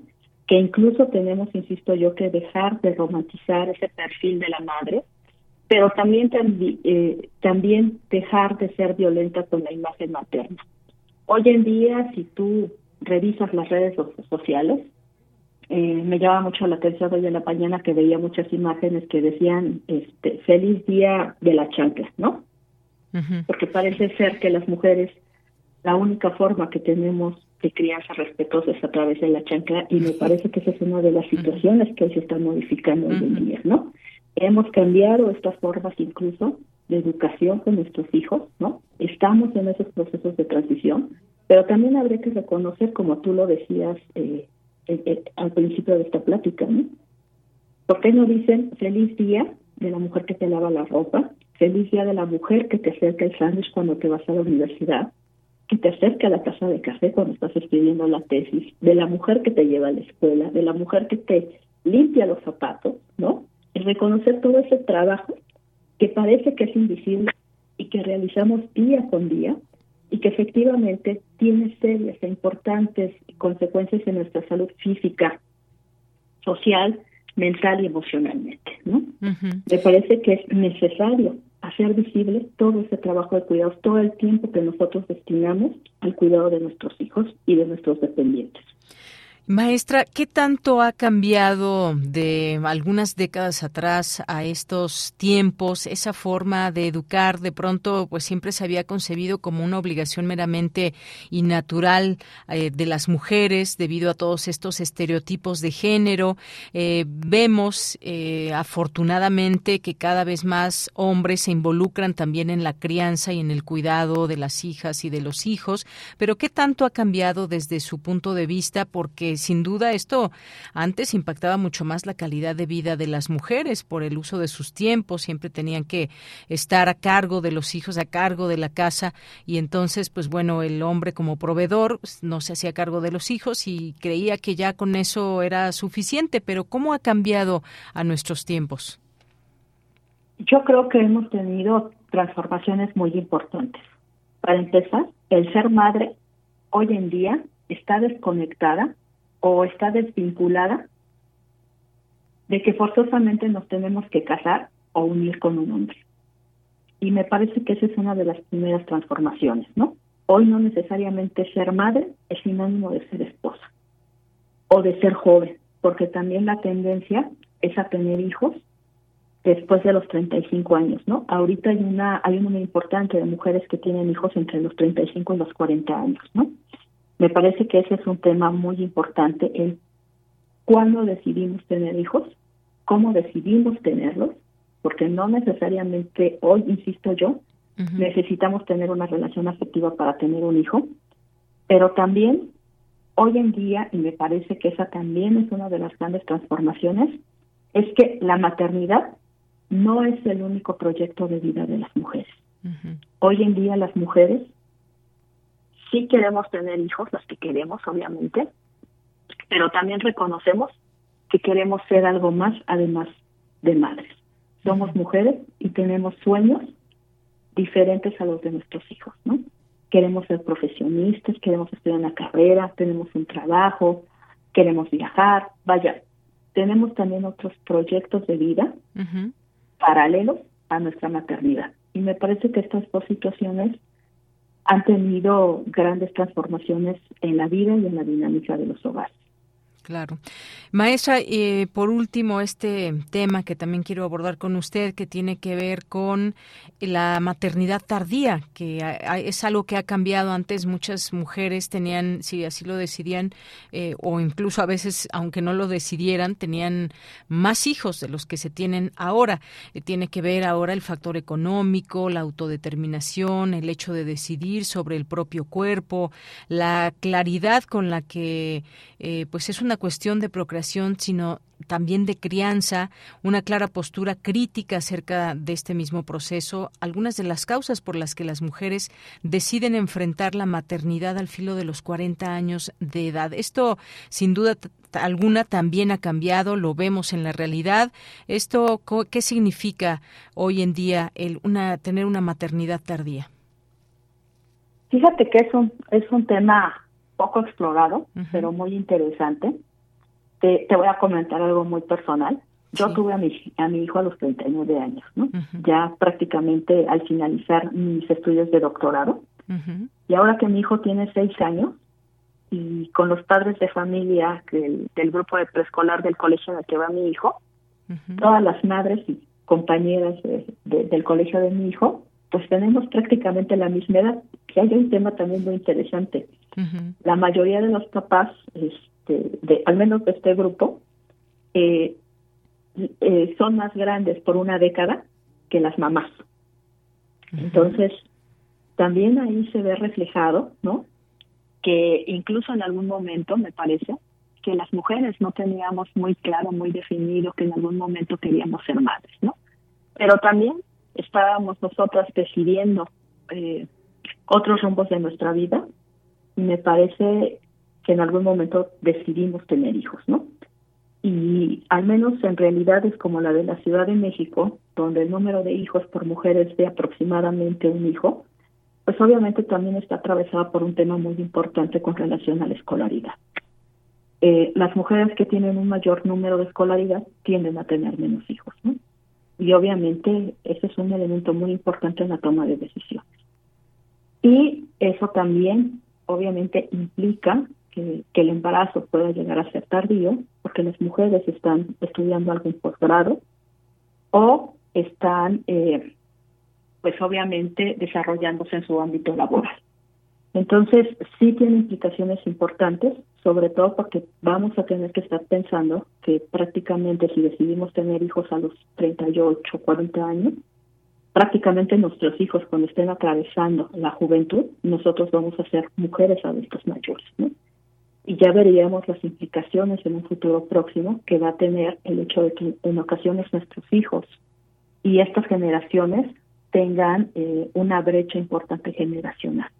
que incluso tenemos, insisto yo, que dejar de romantizar ese perfil de la madre, pero también, eh, también dejar de ser violenta con la imagen materna. Hoy en día, si tú revisas las redes sociales, eh, me llama mucho la atención hoy en la mañana que veía muchas imágenes que decían este feliz día de la chancla, ¿no? Porque parece ser que las mujeres la única forma que tenemos de crianza respetuosa es a través de la chancla y me parece que esa es una de las situaciones que hoy se están modificando hoy en día, ¿no? Hemos cambiado estas formas incluso de educación con nuestros hijos, ¿no? Estamos en esos procesos de transición, pero también habría que reconocer, como tú lo decías eh, eh, eh, al principio de esta plática, ¿no? ¿Por qué no dicen feliz día de la mujer que te lava la ropa, feliz día de la mujer que te acerca el sándwich cuando te vas a la universidad, que te acerca a la casa de café cuando estás escribiendo la tesis, de la mujer que te lleva a la escuela, de la mujer que te limpia los zapatos, ¿no? Es reconocer todo ese trabajo que parece que es invisible y que realizamos día con día y que efectivamente tiene serias e importantes consecuencias en nuestra salud física, social, mental y emocionalmente, ¿no? Me parece que es necesario hacer visible todo ese trabajo de cuidados, todo el tiempo que nosotros destinamos al cuidado de nuestros hijos y de nuestros dependientes. Maestra, ¿qué tanto ha cambiado de algunas décadas atrás a estos tiempos esa forma de educar? De pronto, pues siempre se había concebido como una obligación meramente y natural eh, de las mujeres debido a todos estos estereotipos de género. Eh, vemos, eh, afortunadamente, que cada vez más hombres se involucran también en la crianza y en el cuidado de las hijas y de los hijos. Pero ¿qué tanto ha cambiado desde su punto de vista? Porque sin duda esto antes impactaba mucho más la calidad de vida de las mujeres por el uso de sus tiempos, siempre tenían que estar a cargo de los hijos, a cargo de la casa y entonces pues bueno, el hombre como proveedor pues, no se hacía cargo de los hijos y creía que ya con eso era suficiente, pero ¿cómo ha cambiado a nuestros tiempos? Yo creo que hemos tenido transformaciones muy importantes. Para empezar, el ser madre hoy en día está desconectada o está desvinculada de que forzosamente nos tenemos que casar o unir con un hombre. Y me parece que esa es una de las primeras transformaciones, ¿no? Hoy no necesariamente ser madre es sinónimo de ser esposa o de ser joven, porque también la tendencia es a tener hijos después de los 35 años, ¿no? Ahorita hay una hay un número importante de mujeres que tienen hijos entre los 35 y los 40 años, ¿no? Me parece que ese es un tema muy importante, el cuándo decidimos tener hijos, cómo decidimos tenerlos, porque no necesariamente hoy, insisto yo, necesitamos tener una relación afectiva para tener un hijo, pero también hoy en día, y me parece que esa también es una de las grandes transformaciones, es que la maternidad no es el único proyecto de vida de las mujeres. Hoy en día las mujeres sí queremos tener hijos, los que queremos, obviamente, pero también reconocemos que queremos ser algo más además de madres. Somos mujeres y tenemos sueños diferentes a los de nuestros hijos, ¿no? Queremos ser profesionistas, queremos estudiar una carrera, tenemos un trabajo, queremos viajar, vaya, tenemos también otros proyectos de vida paralelos a nuestra maternidad. Y me parece que estas dos situaciones han tenido grandes transformaciones en la vida y en la dinámica de los hogares. Claro. Maestra, eh, por último, este tema que también quiero abordar con usted, que tiene que ver con la maternidad tardía, que es algo que ha cambiado. Antes muchas mujeres tenían, si así lo decidían, eh, o incluso a veces, aunque no lo decidieran, tenían más hijos de los que se tienen ahora. Eh, tiene que ver ahora el factor económico, la autodeterminación, el hecho de decidir sobre el propio cuerpo, la claridad con la que, pues es una cuestión de procreación, sino también de crianza, una clara postura crítica acerca de este mismo proceso, algunas de las causas por las que las mujeres deciden enfrentar la maternidad al filo de los 40 años de edad. Esto, sin duda alguna, también ha cambiado, lo vemos en la realidad. Esto, ¿qué significa hoy en día el una, tener una maternidad tardía? Fíjate que es un, es un tema poco explorado, pero muy interesante. Te, voy a comentar algo muy personal. Yo tuve a mi, a mi hijo a los 39 años, ¿no? Ya prácticamente al finalizar mis estudios de doctorado. Y ahora que mi hijo tiene seis años, y con los padres de familia del, grupo de preescolar del colegio en el que va mi hijo, todas las madres y compañeras del colegio de mi hijo, pues tenemos prácticamente la misma edad. Que hay un tema también muy interesante. La mayoría de los papás, este, de, al menos de este grupo, eh, eh, son más grandes por una década que las mamás. Entonces, también ahí se ve reflejado, ¿no? Que incluso en algún momento, me parece, que las mujeres no teníamos muy claro, muy definido que en algún momento queríamos ser madres, ¿no? Pero también estábamos nosotras decidiendo eh, otros rumbos de nuestra vida y me parece que en algún momento decidimos tener hijos, ¿no? Y al menos en realidades como la de la Ciudad de México, donde el número de hijos por mujeres es de aproximadamente un hijo, pues obviamente también está atravesada por un tema muy importante con relación a la escolaridad. Eh, las mujeres que tienen un mayor número de escolaridad tienden a tener menos hijos, ¿no? Y obviamente ese es un elemento muy importante en la toma de decisiones. Y eso también obviamente implica que, el embarazo pueda llegar a ser tardío, porque las mujeres están estudiando algún posgrado o están eh, pues obviamente desarrollándose en su ámbito laboral. Entonces, sí tiene implicaciones importantes, sobre todo porque vamos a tener que estar pensando que prácticamente si decidimos tener hijos a los 38, 40 años, prácticamente nuestros hijos cuando estén atravesando la juventud, nosotros vamos a ser mujeres adultas mayores, ¿no? Y ya veríamos las implicaciones en un futuro próximo que va a tener el hecho de que en ocasiones nuestros hijos y estas generaciones tengan eh, una brecha importante generacional.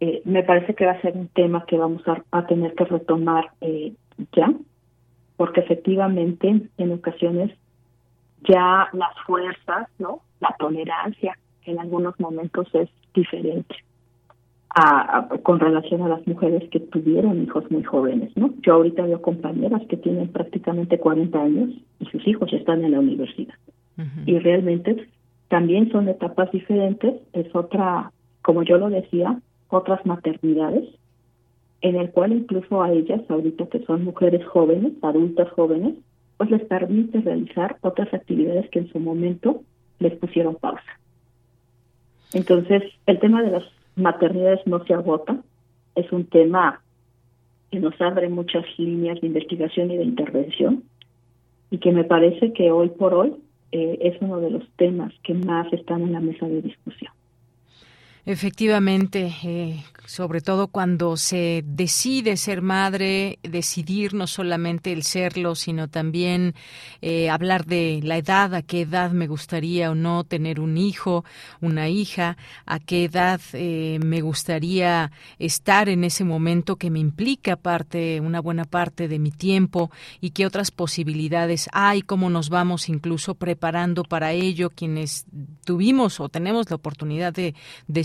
Eh, me parece que va a ser un tema que vamos a, tener que retomar eh, ya, porque efectivamente en ocasiones ya las fuerzas, ¿no? La tolerancia en algunos momentos es diferente a, con relación a las mujeres que tuvieron hijos muy jóvenes, ¿no? Yo ahorita veo compañeras que tienen prácticamente 40 años y sus hijos están en la universidad. Y realmente también son etapas diferentes, es otra, como yo lo decía, otras maternidades, en el cual incluso a ellas, ahorita que son mujeres jóvenes, adultas jóvenes, pues les permite realizar otras actividades que en su momento les pusieron pausa. Entonces, el tema de las maternidades no se agota, es un tema que nos abre muchas líneas de investigación y de intervención y que me parece que hoy por hoy eh, es uno de los temas que más están en la mesa de discusión. Efectivamente, eh, sobre todo cuando se decide ser madre, decidir no solamente el serlo, sino también eh, hablar de la edad, a qué edad me gustaría o no tener un hijo, una hija, a qué edad eh, me gustaría estar en ese momento que me implica parte, una buena parte de mi tiempo y qué otras posibilidades hay, cómo nos vamos incluso preparando para ello, quienes tuvimos o tenemos la oportunidad de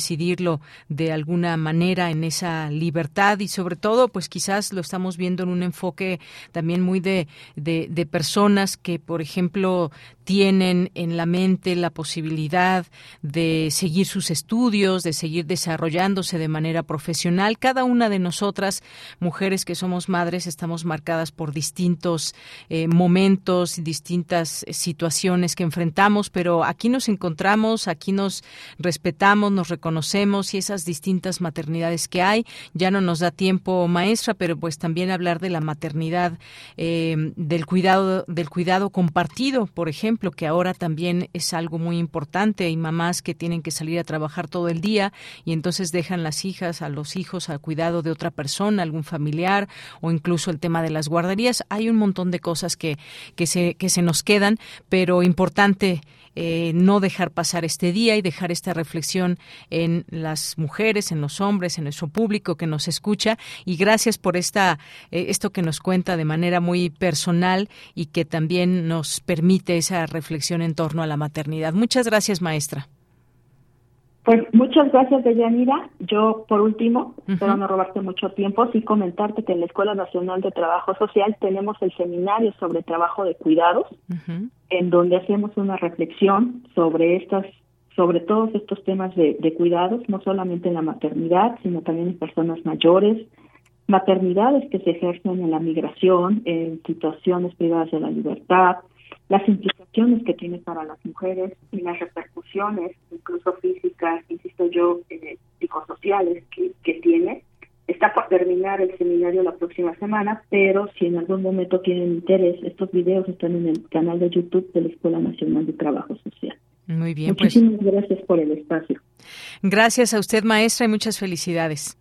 decidirlo de alguna manera en esa libertad y sobre todo pues quizás lo estamos viendo en un enfoque también muy de, de, de personas que por ejemplo tienen en la mente la posibilidad de seguir sus estudios, de seguir desarrollándose de manera profesional. Cada una de nosotras, mujeres que somos madres, estamos marcadas por distintos eh, momentos, distintas situaciones que enfrentamos, pero aquí nos encontramos, aquí nos respetamos, nos reconocemos y esas distintas maternidades que hay. Ya no nos da tiempo, maestra, pero pues también hablar de la maternidad, eh, del cuidado, del cuidado compartido, por ejemplo que ahora también es algo muy importante. Hay mamás que tienen que salir a trabajar todo el día y entonces dejan las hijas, a los hijos al cuidado de otra persona, algún familiar o incluso el tema de las guarderías. Hay un montón de cosas que, que, se, que se nos quedan, pero importante eh, no dejar pasar este día y dejar esta reflexión en las mujeres, en los hombres, en nuestro público que nos escucha. Y gracias por esta, eh, esto que nos cuenta de manera muy personal y que también nos permite esa reflexión en torno a la maternidad. Muchas gracias, maestra. Pues muchas gracias, Deyanira. Yo, por último, espero no robarte mucho tiempo, sí comentarte que en la Escuela Nacional de Trabajo Social tenemos el seminario sobre trabajo de cuidados, en donde hacemos una reflexión sobre estas sobre todos estos temas de, cuidados, no solamente en la maternidad, sino también en personas mayores, maternidades que se ejercen en la migración, en situaciones privadas de la libertad, las implicaciones que tiene para las mujeres y las repercusiones, incluso físicas, insisto yo, eh, psicosociales que, que tiene. Está por terminar el seminario la próxima semana, pero si en algún momento tienen interés, estos videos están en el canal de YouTube de la Escuela Nacional de Trabajo Social. Muy bien, pues. Muchísimas gracias por el espacio. Gracias a usted, maestra, y muchas felicidades.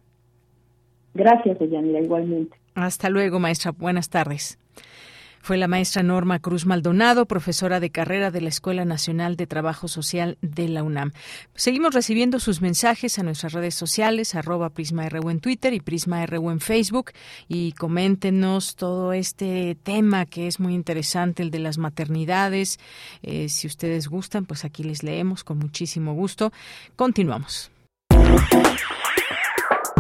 Gracias, Deyanira, igualmente. Hasta luego, maestra. Buenas tardes. Fue la maestra Norma Cruz Maldonado, profesora de carrera de la Escuela Nacional de Trabajo Social de la UNAM. Seguimos recibiendo sus mensajes a nuestras redes sociales, arroba PrismaRU en Twitter y PrismaRU en Facebook. Y coméntenos todo este tema que es muy interesante, el de las maternidades. Eh, si ustedes gustan, pues aquí les leemos con muchísimo gusto. Continuamos.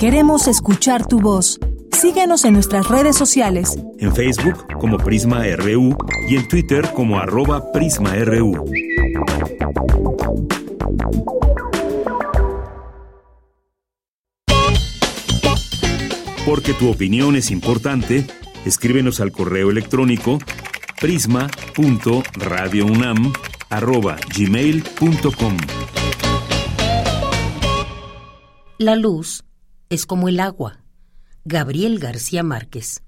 Queremos escuchar tu voz. Síguenos en nuestras redes sociales. En Facebook como Prisma RU y en Twitter como arroba PrismaRU. Porque tu opinión es importante, escríbenos al correo electrónico prisma.radiounam@gmail.com. La luz es como el agua. Gabriel García Márquez.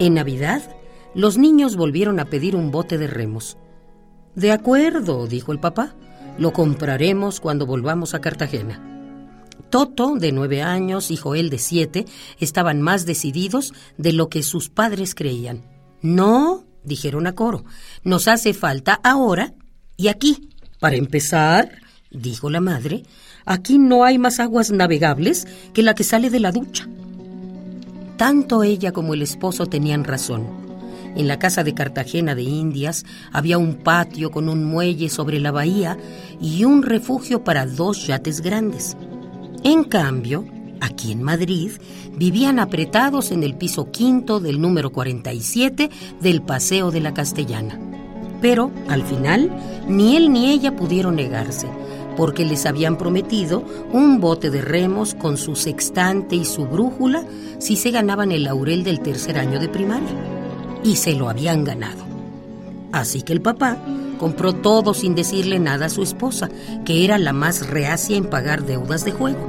En Navidad, los niños volvieron a pedir un bote de remos. De acuerdo, dijo el papá, lo compraremos cuando volvamos a Cartagena. Toto, de nueve años, y Joel, de siete, estaban más decididos de lo que sus padres creían. No, dijeron a coro, nos hace falta ahora y aquí. Para empezar, dijo la madre, aquí no hay más aguas navegables que la que sale de la ducha. Tanto ella como el esposo tenían razón. En la casa de Cartagena de Indias había un patio con un muelle sobre la bahía y un refugio para dos yates grandes. En cambio, aquí en Madrid, vivían apretados en el piso quinto del número 47 del Paseo de la Castellana. Pero, al final, ni él ni ella pudieron negarse porque les habían prometido un bote de remos con su sextante y su brújula si se ganaban el laurel del tercer año de primaria. Y se lo habían ganado. Así que el papá compró todo sin decirle nada a su esposa, que era la más reacia en pagar deudas de juego.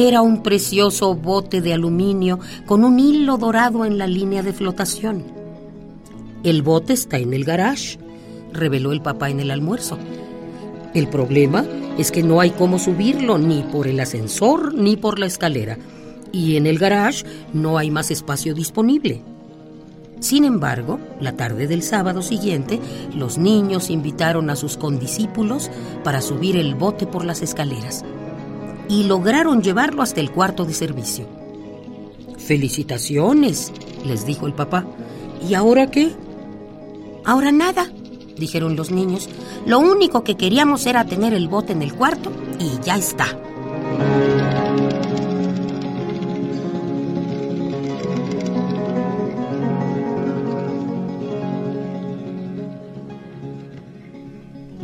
Era un precioso bote de aluminio con un hilo dorado en la línea de flotación. El bote está en el garage, reveló el papá en el almuerzo. El problema es que no hay cómo subirlo ni por el ascensor ni por la escalera. Y en el garage no hay más espacio disponible. Sin embargo, la tarde del sábado siguiente, los niños invitaron a sus condiscípulos para subir el bote por las escaleras y lograron llevarlo hasta el cuarto de servicio. Felicitaciones, les dijo el papá. ¿Y ahora qué? Ahora nada, dijeron los niños. Lo único que queríamos era tener el bote en el cuarto y ya está.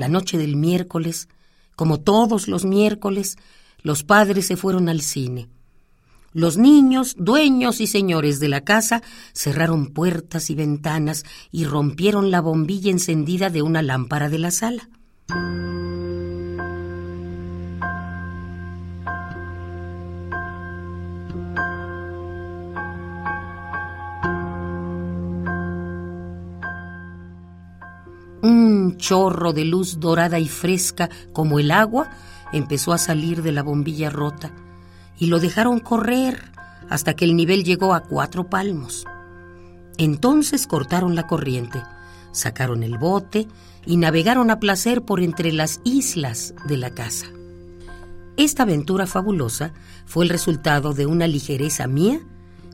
La noche del miércoles, como todos los miércoles, los padres se fueron al cine. Los niños, dueños y señores de la casa, cerraron puertas y ventanas y rompieron la bombilla encendida de una lámpara de la sala. Un chorro de luz dorada y fresca como el agua empezó a salir de la bombilla rota y lo dejaron correr hasta que el nivel llegó a cuatro palmos. Entonces cortaron la corriente, sacaron el bote y navegaron a placer por entre las islas de la casa. Esta aventura fabulosa fue el resultado de una ligereza mía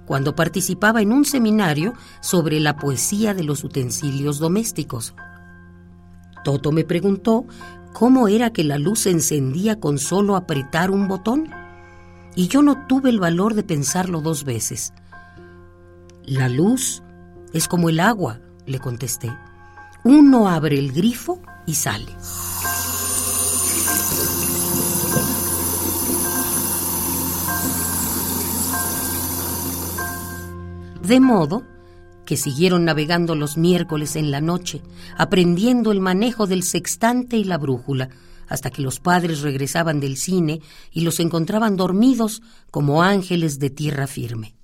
cuando participaba en un seminario sobre la poesía de los utensilios domésticos. Toto me preguntó cómo era que la luz se encendía con solo apretar un botón y yo no tuve el valor de pensarlo dos veces. La luz es como el agua, le contesté. Uno abre el grifo y sale. De modo que siguieron navegando los miércoles en la noche, aprendiendo el manejo del sextante y la brújula, hasta que los padres regresaban del cine y los encontraban dormidos como ángeles de tierra firme.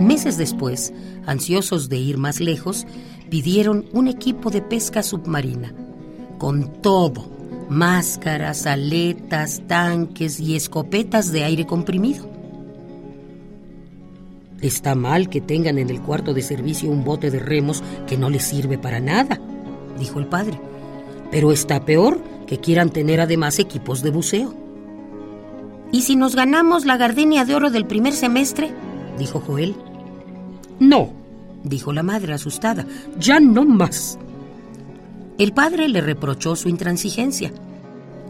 Meses después, ansiosos de ir más lejos, pidieron un equipo de pesca submarina, con todo, máscaras, aletas, tanques y escopetas de aire comprimido. Está mal que tengan en el cuarto de servicio un bote de remos que no les sirve para nada, dijo el padre. Pero está peor que quieran tener además equipos de buceo. ¿Y si nos ganamos la gardenia de oro del primer semestre? dijo Joel. No, dijo la madre asustada, ya no más. El padre le reprochó su intransigencia.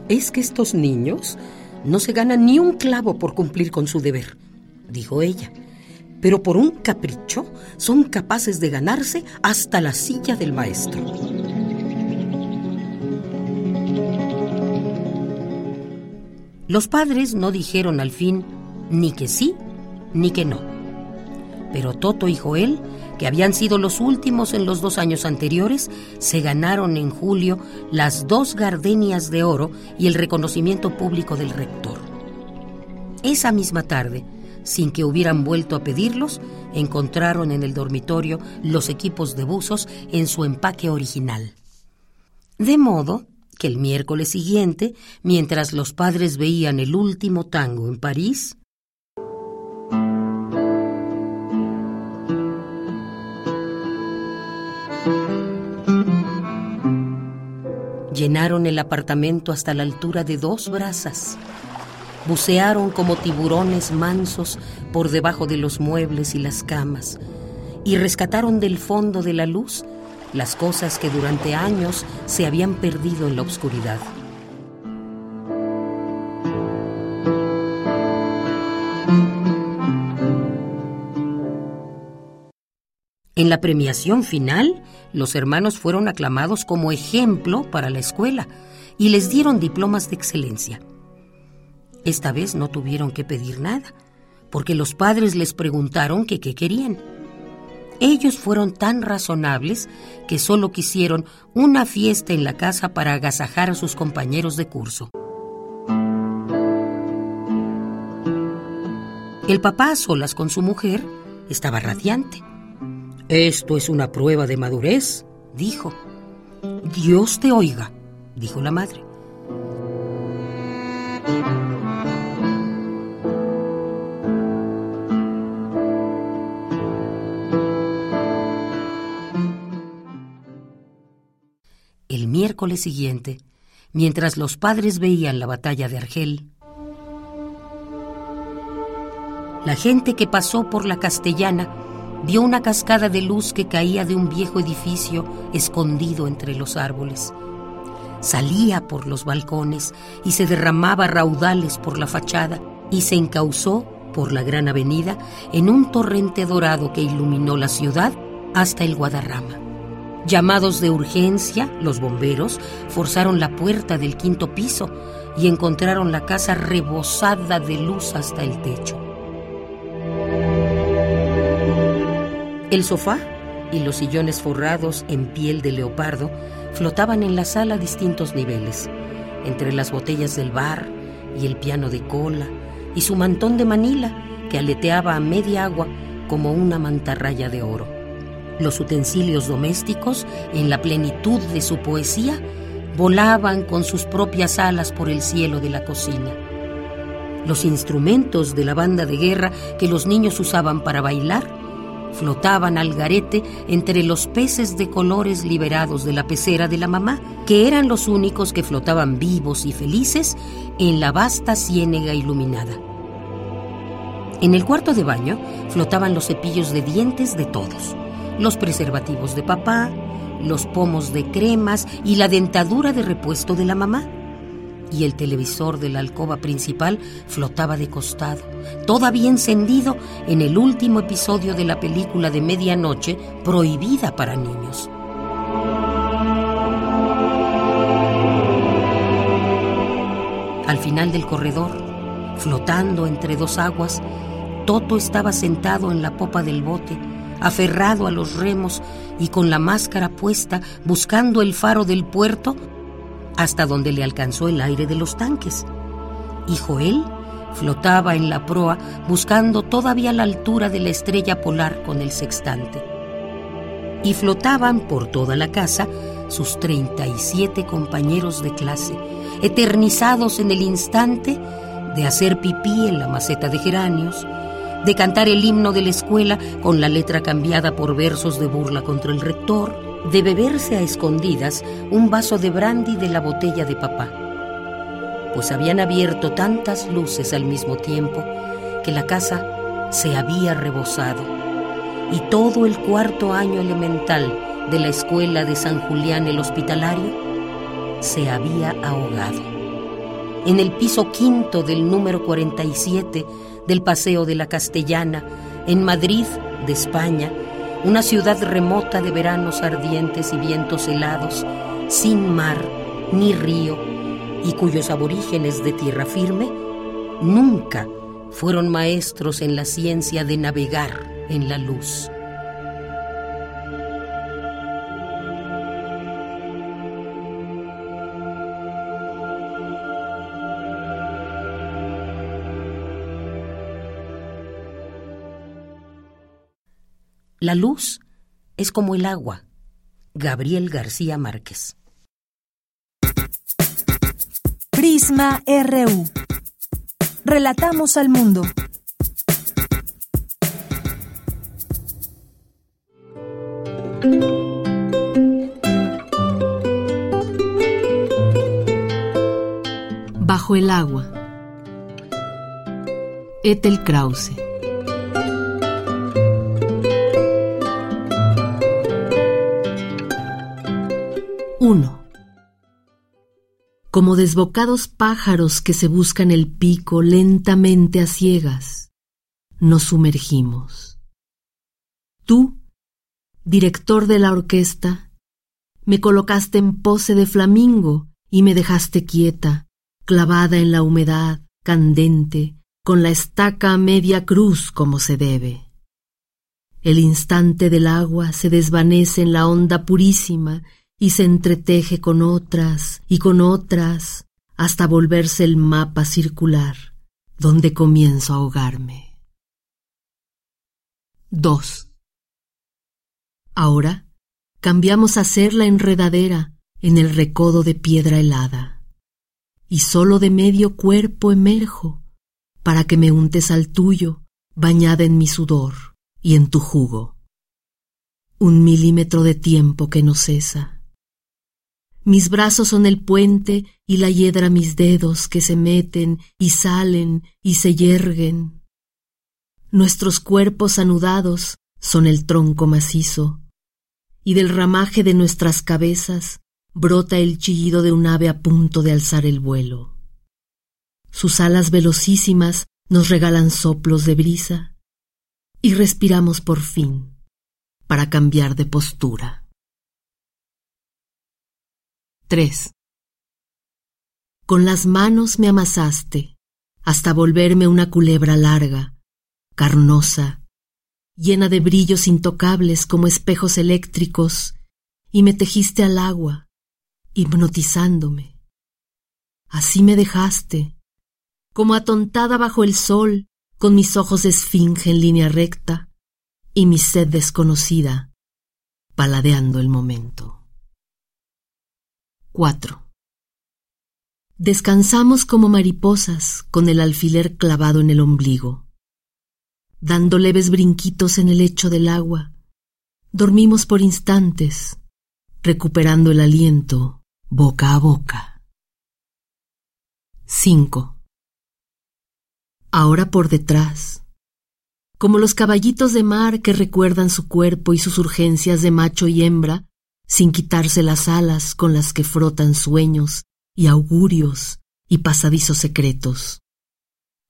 Es que estos niños no se ganan ni un clavo por cumplir con su deber, dijo ella, pero por un capricho son capaces de ganarse hasta la silla del maestro. Los padres no dijeron al fin ni que sí ni que no. Pero Toto y Joel, que habían sido los últimos en los dos años anteriores, se ganaron en julio las dos gardenias de oro y el reconocimiento público del rector. Esa misma tarde, sin que hubieran vuelto a pedirlos, encontraron en el dormitorio los equipos de buzos en su empaque original. De modo que el miércoles siguiente, mientras los padres veían el último tango en París, llenaron el apartamento hasta la altura de dos brazas. Bucearon como tiburones mansos por debajo de los muebles y las camas y rescataron del fondo de la luz las cosas que durante años se habían perdido en la oscuridad. En la premiación final, los hermanos fueron aclamados como ejemplo para la escuela y les dieron diplomas de excelencia. Esta vez no tuvieron que pedir nada, porque los padres les preguntaron qué querían. Ellos fueron tan razonables que solo quisieron una fiesta en la casa para agasajar a sus compañeros de curso. El papá, a solas con su mujer, estaba radiante. Esto es una prueba de madurez, dijo. Dios te oiga, dijo la madre. El miércoles siguiente, mientras los padres veían la batalla de Argel, la gente que pasó por la castellana vio una cascada de luz que caía de un viejo edificio escondido entre los árboles. Salía por los balcones y se derramaba raudales por la fachada y se encauzó por la gran avenida en un torrente dorado que iluminó la ciudad hasta el Guadarrama. Llamados de urgencia, los bomberos forzaron la puerta del quinto piso y encontraron la casa rebosada de luz hasta el techo. El sofá y los sillones forrados en piel de leopardo flotaban en la sala a distintos niveles, entre las botellas del bar y el piano de cola y su mantón de Manila que aleteaba a media agua como una mantarraya de oro. Los utensilios domésticos, en la plenitud de su poesía, volaban con sus propias alas por el cielo de la cocina. Los instrumentos de la banda de guerra que los niños usaban para bailar flotaban al garete entre los peces de colores liberados de la pecera de la mamá, que eran los únicos que flotaban vivos y felices en la vasta ciénega iluminada. En el cuarto de baño flotaban los cepillos de dientes de todos los preservativos de papá, los pomos de cremas y la dentadura de repuesto de la mamá. Y el televisor de la alcoba principal flotaba de costado, todavía encendido en el último episodio de la película de medianoche prohibida para niños. Al final del corredor, flotando entre dos aguas, Toto estaba sentado en la popa del bote, aferrado a los remos y con la máscara puesta, buscando el faro del puerto, hasta donde le alcanzó el aire de los tanques. Y Joel flotaba en la proa, buscando todavía la altura de la estrella polar con el sextante. Y flotaban por toda la casa sus 37 compañeros de clase, eternizados en el instante de hacer pipí en la maceta de geranios, de cantar el himno de la escuela con la letra cambiada por versos de burla contra el rector, de beberse a escondidas un vaso de brandy de la botella de papá. Pues habían abierto tantas luces al mismo tiempo que la casa se había rebosado y todo el cuarto año elemental de la escuela de San Julián el Hospitalario se había ahogado. En el piso quinto del número 47 del Paseo de la Castellana, en Madrid, de España, una ciudad remota de veranos ardientes y vientos helados, sin mar ni río, y cuyos aborígenes de tierra firme nunca fueron maestros en la ciencia de navegar en la luz. La luz es como el agua. Gabriel García Márquez. Prisma RU. Relatamos al mundo. Bajo el agua. Ethel Krause. 1. Como desbocados pájaros que se buscan el pico lentamente a ciegas, nos sumergimos. Tú, director de la orquesta, me colocaste en pose de flamingo y me dejaste quieta, clavada en la humedad, candente, con la estaca a media cruz como se debe. El instante del agua se desvanece en la onda purísima y se entreteje con otras y con otras hasta volverse el mapa circular donde comienzo a ahogarme. 2. Ahora cambiamos a ser la enredadera en el recodo de piedra helada, y solo de medio cuerpo emerjo para que me untes al tuyo, bañada en mi sudor y en tu jugo. Un milímetro de tiempo que no cesa mis brazos son el puente y la hiedra mis dedos que se meten y salen y se yerguen. Nuestros cuerpos anudados son el tronco macizo, y del ramaje de nuestras cabezas brota el chillido de un ave a punto de alzar el vuelo. Sus alas velocísimas nos regalan soplos de brisa, y respiramos por fin para cambiar de postura. 3. Con las manos me amasaste hasta volverme una culebra larga, carnosa, llena de brillos intocables como espejos eléctricos, y me tejiste al agua, hipnotizándome. Así me dejaste, como atontada bajo el sol, con mis ojos de esfinge en línea recta y mi sed desconocida, paladeando el momento. 4. Descansamos como mariposas con el alfiler clavado en el ombligo. Dando leves brinquitos en el lecho del agua, dormimos por instantes, recuperando el aliento boca a boca. 5. Ahora por detrás, como los caballitos de mar que recuerdan su cuerpo y sus urgencias de macho y hembra, sin quitarse las alas con las que frotan sueños y augurios y pasadizos secretos,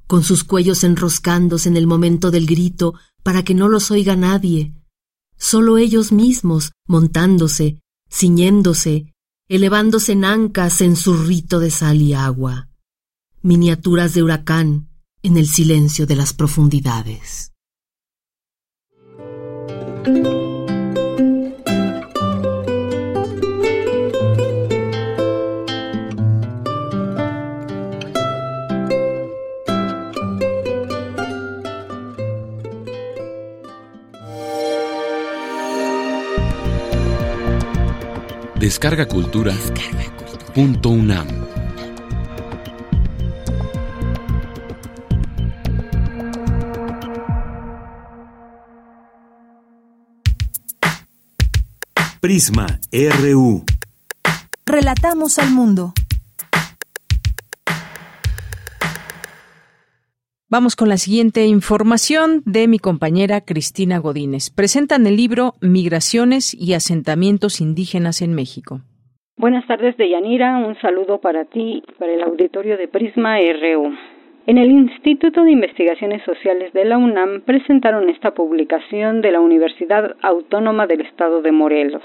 con sus cuellos enroscándose en el momento del grito para que no los oiga nadie, solo ellos mismos montándose, ciñéndose, elevándose en ancas en su rito de sal y agua, miniaturas de huracán en el silencio de las profundidades. Descarga Cultura. Descarga. Punto UNAM. Prisma RU. Relatamos al mundo. Vamos con la siguiente información de mi compañera Cristina Godínez. Presentan el libro Migraciones y asentamientos indígenas en México. Buenas tardes, Deyanira. Un saludo para ti y para el auditorio de Prisma RU. En el Instituto de Investigaciones Sociales de la UNAM presentaron esta publicación de la Universidad Autónoma del Estado de Morelos.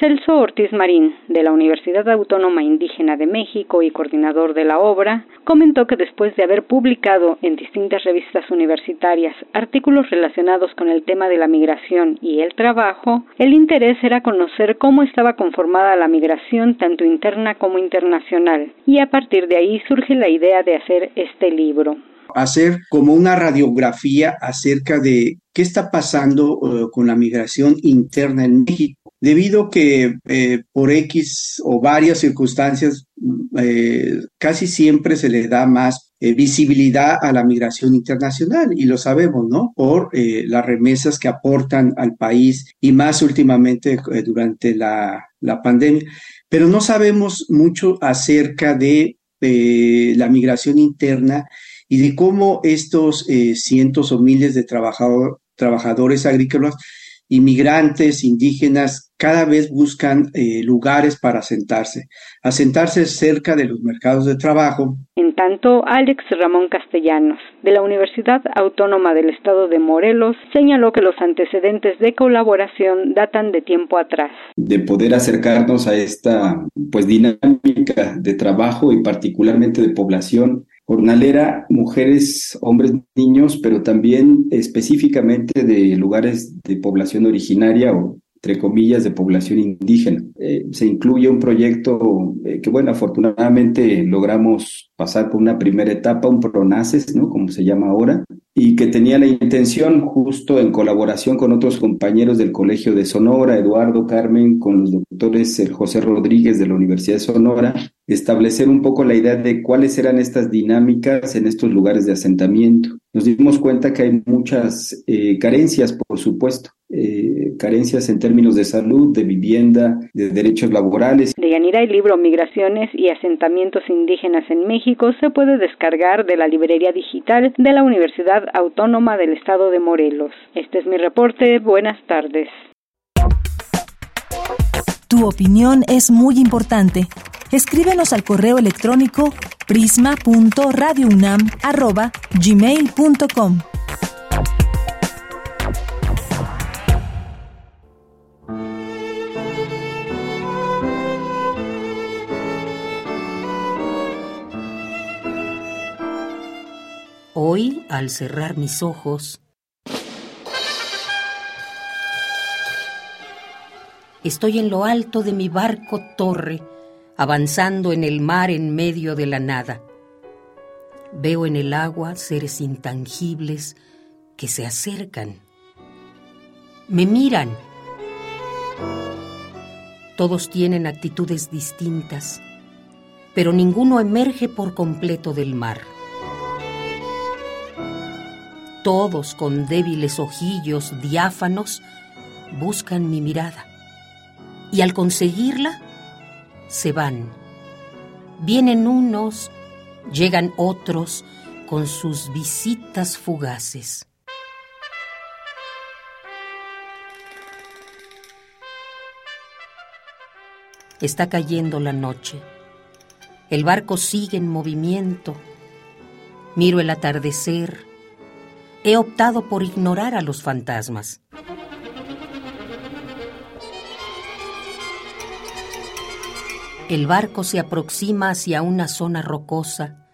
Celso Ortiz Marín, de la Universidad Autónoma Indígena de México y coordinador de la obra, comentó que después de haber publicado en distintas revistas universitarias artículos relacionados con el tema de la migración y el trabajo, el interés era conocer cómo estaba conformada la migración tanto interna como internacional, y a partir de ahí surge la idea de hacer este libro hacer como una radiografía acerca de qué está pasando eh, con la migración interna en México debido que eh, por X o varias circunstancias eh, casi siempre se le da más visibilidad a la migración internacional y lo sabemos, ¿no? Por las remesas que aportan al país y más últimamente durante la, la, pandemia. Pero no sabemos mucho acerca de la migración interna y de cómo estos cientos o miles de trabajador, trabajadores agrícolas inmigrantes, indígenas, cada vez buscan eh, lugares para asentarse, asentarse cerca de los mercados de trabajo. En tanto, Alex Ramón Castellanos, de la Universidad Autónoma del Estado de Morelos, señaló que los antecedentes de colaboración datan de tiempo atrás. De poder acercarnos a esta pues dinámica de trabajo y particularmente de población jornalera, mujeres, hombres, niños, pero también específicamente de lugares de población originaria o entre comillas, de población indígena. Eh, se incluye un proyecto eh, que, bueno, afortunadamente logramos pasar por una primera etapa, un PRONACES, ¿no? Como se llama ahora, y que tenía la intención, justo en colaboración con otros compañeros del Colegio de Sonora, Eduardo Carmen, con los doctores eh, José Rodríguez de la Universidad de Sonora, establecer un poco la idea de cuáles eran estas dinámicas en estos lugares de asentamiento. Nos dimos cuenta que hay muchas eh, carencias, por supuesto, eh, carencias en términos de salud, de vivienda, de derechos laborales. De Yanira, el libro Migraciones y asentamientos indígenas en México se puede descargar de la librería digital de la Universidad Autónoma del Estado de Morelos. Este es mi reporte. Buenas tardes. Tu opinión es muy importante. Escríbenos al correo electrónico prisma.radiounam@gmail.com. Hoy, al cerrar mis ojos, estoy en lo alto de mi barco torre, avanzando en el mar en medio de la nada. Veo en el agua seres intangibles que se acercan. Me miran. Todos tienen actitudes distintas, pero ninguno emerge por completo del mar todos con débiles ojillos diáfanos, buscan mi mirada. Y al conseguirla, se van. Vienen unos, llegan otros con sus visitas fugaces. Está cayendo la noche. El barco sigue en movimiento. Miro el atardecer, he optado por ignorar a los fantasmas. El barco se aproxima hacia una zona rocosa,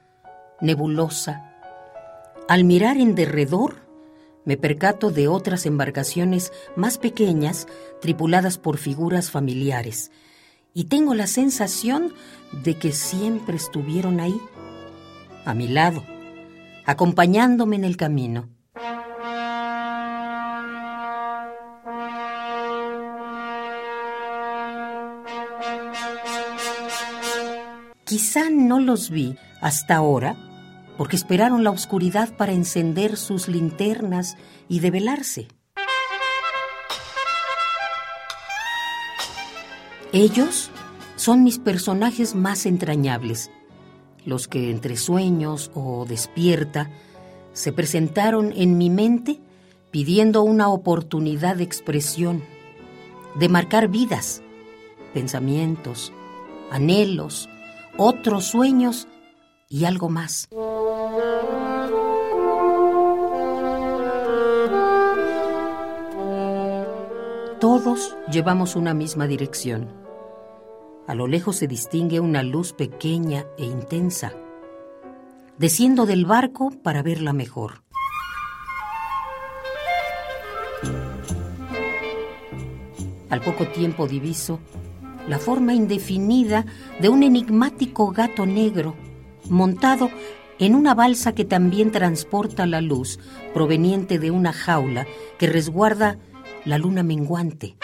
nebulosa. Al mirar en derredor, me percato de otras embarcaciones más pequeñas tripuladas por figuras familiares y tengo la sensación de que siempre estuvieron ahí, a mi lado, acompañándome en el camino. Quizá no los vi hasta ahora porque esperaron la oscuridad para encender sus linternas y develarse. Ellos son mis personajes más entrañables, los que entre sueños o despierta se presentaron en mi mente pidiendo una oportunidad de expresión, de marcar vidas, pensamientos, anhelos, otros sueños y algo más. Todos llevamos una misma dirección. A lo lejos se distingue una luz pequeña e intensa. Desciendo del barco para verla mejor. Al poco tiempo diviso la forma indefinida de un enigmático gato negro montado en una balsa que también transporta la luz proveniente de una jaula que resguarda la luna menguante.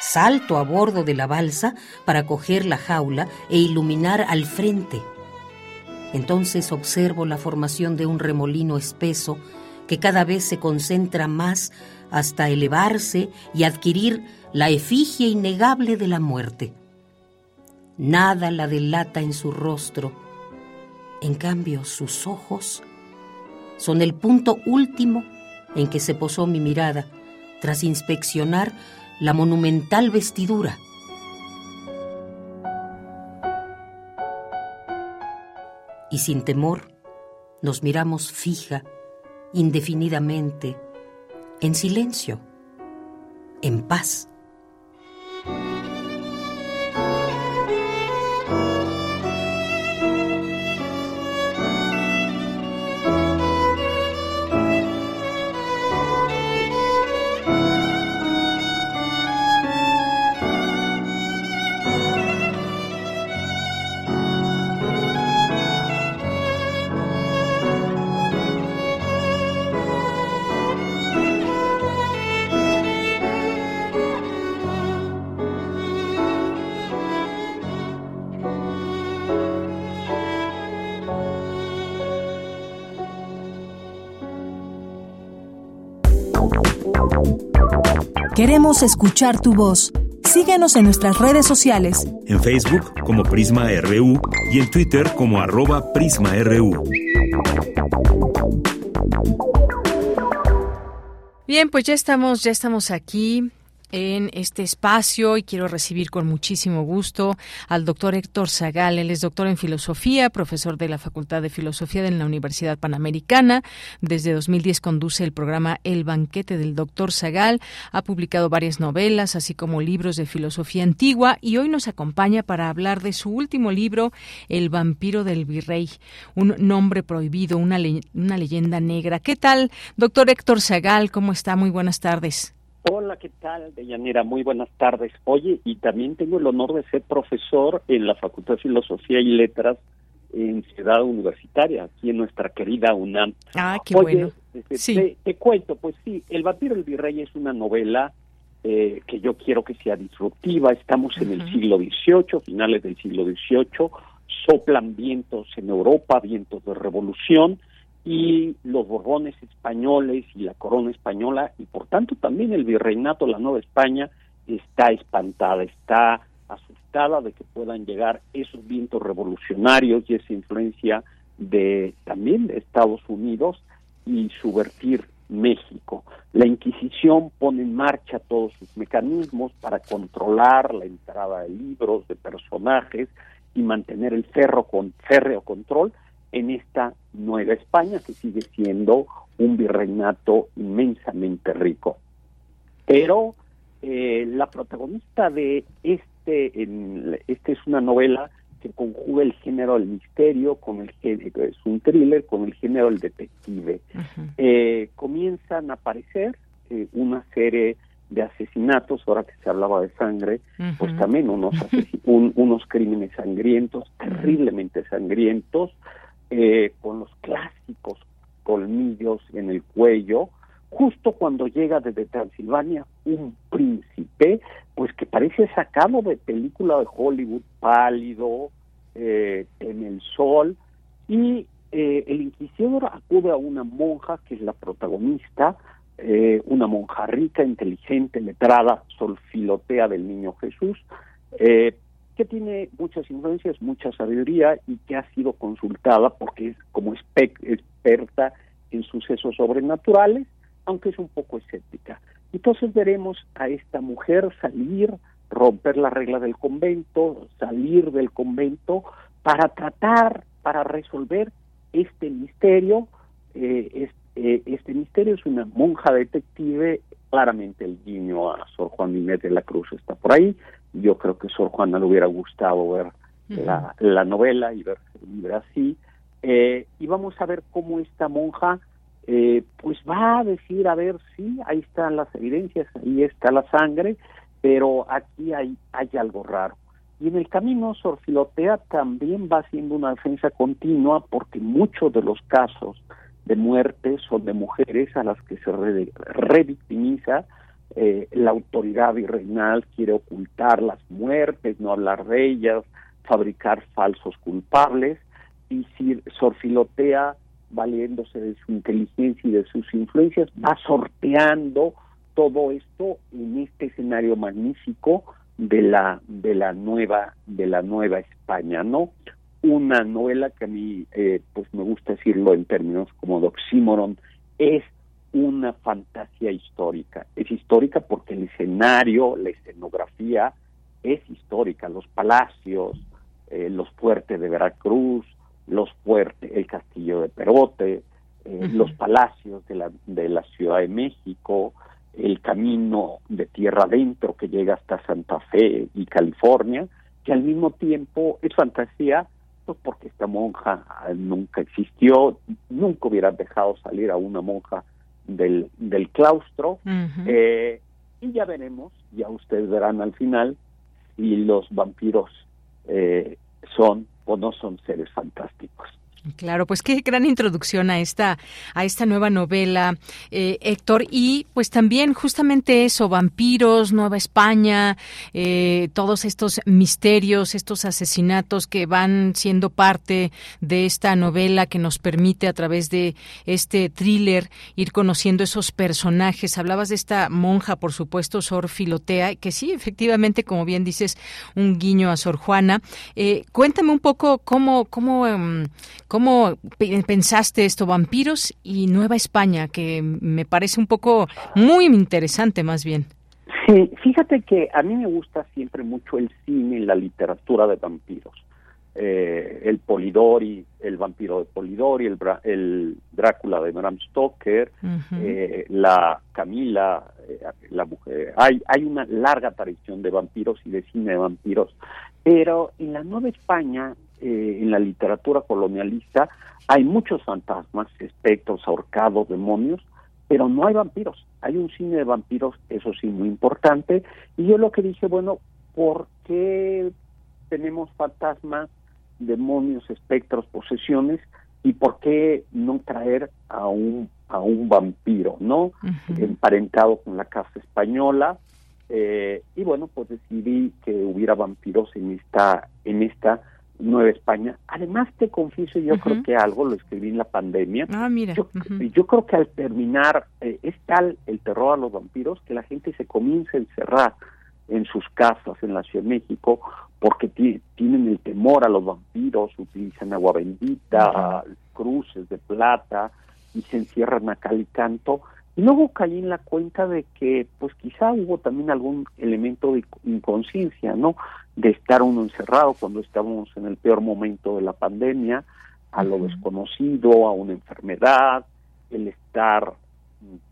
Salto a bordo de la balsa para coger la jaula e iluminar al frente. Entonces observo la formación de un remolino espeso que cada vez se concentra más hasta elevarse y adquirir la efigie innegable de la muerte. Nada la delata en su rostro. En cambio, sus ojos son el punto último en que se posó mi mirada tras inspeccionar la monumental vestidura. Y sin temor, nos miramos fija, indefinidamente, en silencio, en paz. Queremos escuchar tu voz. Síguenos en nuestras redes sociales. En Facebook como Prisma RU y en Twitter como arroba PrismaRU. Bien, pues ya estamos, ya estamos aquí en este espacio y quiero recibir con muchísimo gusto al doctor Héctor Zagal. Él es doctor en filosofía, profesor de la Facultad de Filosofía de la Universidad Panamericana. Desde 2010 conduce el programa El Banquete del Doctor Zagal. Ha publicado varias novelas, así como libros de filosofía antigua y hoy nos acompaña para hablar de su último libro, El vampiro del virrey, un nombre prohibido, una, una leyenda negra. ¿Qué tal, doctor Héctor Zagal? ¿Cómo está? Muy buenas tardes. Hola, ¿qué tal, Deyanira? Muy buenas tardes. Oye, y también tengo el honor de ser profesor en la Facultad de Filosofía y Letras en Ciudad Universitaria, aquí en nuestra querida UNAM. Ah, qué bueno. Este, te, cuento, pues sí, El vampiro el virrey es una novela eh, que yo quiero que sea disruptiva. Estamos en el siglo XVIII, finales del siglo XVIII, soplan vientos en Europa, vientos de revolución, y los Borbones españoles y la corona española y por tanto también el virreinato, la Nueva España, está espantada, está asustada de que puedan llegar esos vientos revolucionarios y esa influencia de también de Estados Unidos y subvertir México. La Inquisición pone en marcha todos sus mecanismos para controlar la entrada de libros, de personajes y mantener el ferro con férreo control en esta Nueva España que sigue siendo un virreinato inmensamente rico. Pero eh, la protagonista de este, en, este es una novela que conjuga el género del misterio con el género, es un thriller con el género del detective. Eh, comienzan a aparecer eh, una serie de asesinatos, ahora que se hablaba de sangre, pues también unos, unos crímenes sangrientos, terriblemente sangrientos, eh, con los clásicos colmillos en el cuello, justo cuando llega desde Transilvania un príncipe, pues que parece sacado de película de Hollywood, pálido, eh, en el sol, y eh, el inquisidor acude a una monja, que es la protagonista, eh, una monja rica, inteligente, letrada, solfilotea del niño Jesús, eh, que tiene muchas influencias, mucha sabiduría y que ha sido consultada porque es como experta en sucesos sobrenaturales, aunque es un poco escéptica. Entonces veremos a esta mujer salir, romper la regla del convento, salir del convento para tratar, para resolver este misterio, eh, este misterio es una monja detective, claramente el guiño a Sor Juan Inés de la Cruz está por ahí. Yo creo que Sor Juana le hubiera gustado ver la, la, novela y ver el así. Eh, y vamos a ver cómo esta monja eh, pues va a decir, a ver, sí, ahí están las evidencias, ahí está la sangre, pero aquí hay, hay algo raro. Y en el camino Sor Filotea también va haciendo una defensa continua porque muchos de los casos de muerte son de mujeres a las que se revictimiza. Eh, la autoridad virreinal quiere ocultar las muertes, no hablar de ellas, fabricar falsos culpables. Y si Sorfilotea, valiéndose de su inteligencia y de sus influencias, va sorteando todo esto en este escenario magnífico de la de la nueva de la nueva España, ¿no? una novela que a mí, eh, pues me gusta decirlo en términos como de es una fantasía histórica. Es histórica porque el escenario, la escenografía es histórica, los palacios, eh, los fuertes de Veracruz, los fuertes, el castillo de Perote, eh, los palacios de la, de la Ciudad de México, el camino de tierra adentro que llega hasta Santa Fe y California, que al mismo tiempo es fantasía porque esta monja ah, nunca existió, nunca hubiera dejado salir a una monja del, del claustro. Eh, y ya veremos, ya ustedes verán al final si los vampiros eh, son o no son seres fantásticos. Claro, pues qué gran introducción a esta a esta nueva novela, eh, Héctor, y pues también justamente eso, vampiros, Nueva España, eh, todos estos misterios, estos asesinatos que van siendo parte de esta novela que nos permite a través de este thriller ir conociendo esos personajes. Hablabas de esta monja, por supuesto, Sor Filotea, que sí, efectivamente, como bien dices, un guiño a Sor Juana. Eh, cuéntame un poco cómo cómo em, ¿Cómo pensaste esto, vampiros y Nueva España, que me parece un poco muy interesante más bien? Sí, fíjate que a mí me gusta siempre mucho el cine y la literatura de vampiros. Eh, el Polidori, el vampiro de Polidori, el, el Drácula de Bram Stoker, eh, la Camila, eh, la mujer. Hay, hay una larga tradición de vampiros y de cine de vampiros, pero en la Nueva España eh, en la literatura colonialista hay muchos fantasmas, espectros, ahorcados, demonios, pero no hay vampiros. Hay un cine de vampiros, eso sí, muy importante. Y yo lo que dije, bueno, ¿por qué tenemos fantasmas, demonios, espectros, posesiones? ¿Y por qué no traer a un, a un vampiro, no? Emparentado con la casa española. Eh, y bueno, pues decidí que hubiera vampiros en esta, en esta Nueva España. Además, te confieso, yo creo que algo lo escribí en la pandemia. Ah, mira. Yo, yo creo que al terminar, eh, es tal el terror a los vampiros que la gente se comienza a encerrar en sus casas en la Ciudad de México porque tienen el temor a los vampiros, utilizan agua bendita, cruces de plata y se encierran a cal y canto. Y luego caí en la cuenta de que, pues quizá hubo también algún elemento de inconsciencia, ¿no? De estar uno encerrado cuando estábamos en el peor momento de la pandemia, a lo desconocido, a una enfermedad, el estar,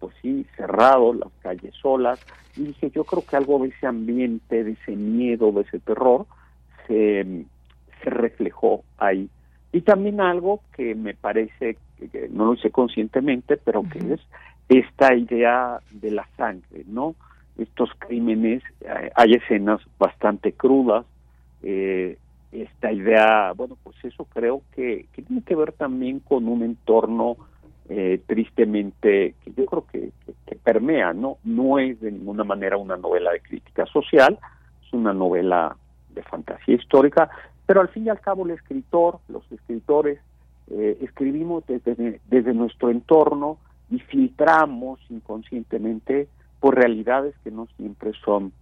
pues sí, cerrado, las calles solas. Y dije, yo creo que algo de ese ambiente, de ese miedo, de ese terror, se, se reflejó ahí. Y también algo que me parece, que, no lo hice conscientemente, pero que es esta idea de la sangre, ¿no? Estos crímenes, eh, hay escenas bastante crudas, eh, esta idea, bueno, pues eso creo que, tiene que ver también con un entorno eh, tristemente, que yo creo que, que, permea, ¿no? No es de ninguna manera una novela de crítica social, es una novela de fantasía histórica, pero al fin y al cabo el escritor, los escritores, escribimos desde, desde nuestro entorno, y filtramos inconscientemente por realidades que no siempre son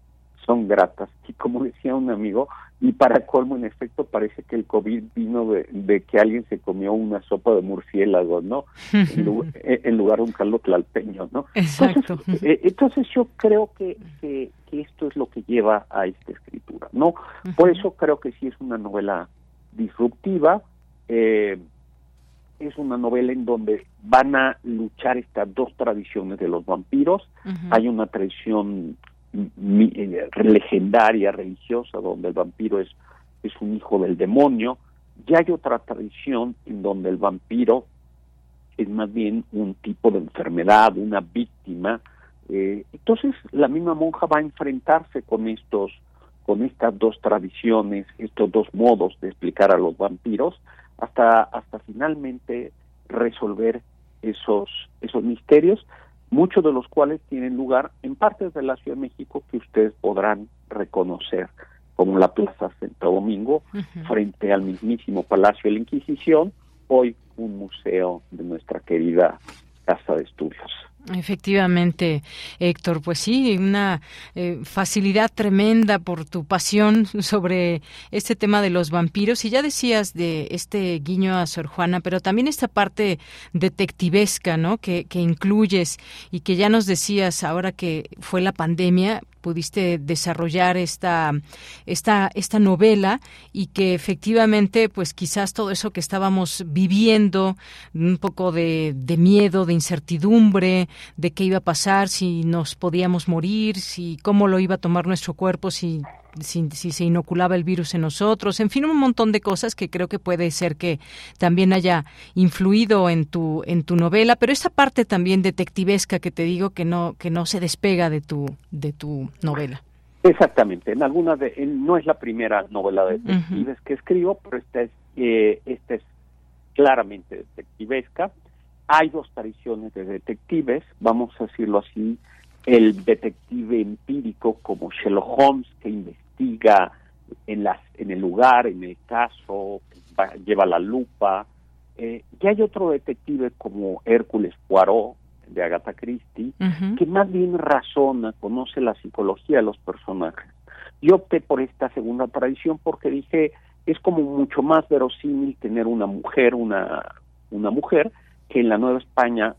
son gratas. Y como decía un amigo, y para colmo, en efecto, parece que el COVID vino de, que alguien se comió una sopa de murciélago, ¿no? en, lugar, de un caldo tlalpeño, ¿no? Exacto. Eh, entonces, yo creo que, que, esto es lo que lleva a esta escritura, ¿no? Por eso creo que sí es una novela disruptiva, eh, es una novela en donde van a luchar estas dos tradiciones de los vampiros. Hay una tradición eh, legendaria, religiosa, donde el vampiro es, es un hijo del demonio. Y hay otra tradición en donde el vampiro es más bien un tipo de enfermedad, una víctima. Eh, entonces la misma monja va a enfrentarse con estos, con estas dos tradiciones, estos dos modos de explicar a los vampiros, hasta, hasta finalmente resolver esos, esos misterios muchos de los cuales tienen lugar en partes de la Ciudad de México que ustedes podrán reconocer, como la Plaza Santo Domingo, frente al mismísimo Palacio de la Inquisición, hoy un museo de nuestra querida Casa de Estudios. Efectivamente, Héctor, pues sí, una eh, facilidad tremenda por tu pasión sobre este tema de los vampiros. Y ya decías de este guiño a Sor Juana, pero también esta parte detectivesca, ¿no? Que, que incluyes y que ya nos decías ahora que fue la pandemia, pudiste desarrollar esta, esta, esta novela y que efectivamente, pues quizás todo eso que estábamos viviendo, un poco de, de miedo, de incertidumbre, de qué iba a pasar, si nos podíamos morir, si cómo lo iba a tomar nuestro cuerpo, si si, se inoculaba el virus en nosotros, en fin, un montón de cosas que creo que puede ser que también haya influido en tu en tu novela, pero esa parte también detectivesca que te digo que no que no se despega de tu de tu novela. Exactamente, en alguna de no es la primera novela de detectives que escribo, pero esta es eh, esta es claramente detectivesca. Hay dos tradiciones de detectives, vamos a decirlo así, el detective empírico como Sherlock Holmes que investiga investiga en, las, en el lugar, en el caso, lleva la lupa. Eh, y hay otro detective como Hércules Poirot, de Agatha Christie, que más bien razona, conoce la psicología de los personajes. Yo opté por esta segunda tradición porque dije, es como mucho más verosímil tener una mujer, una, una mujer que en la Nueva España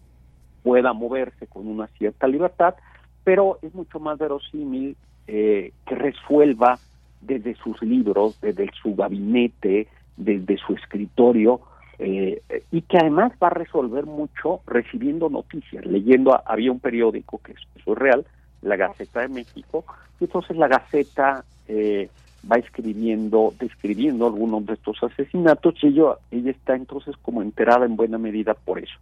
pueda moverse con una cierta libertad, pero es mucho más verosímil eh, que resuelva desde sus libros, desde su gabinete, desde su escritorio, eh, y que además va a resolver mucho recibiendo noticias, leyendo, había un periódico que es real, la Gaceta de México, y entonces la Gaceta eh, va escribiendo, describiendo algunos de estos asesinatos y ella, ella está entonces como enterada en buena medida por eso.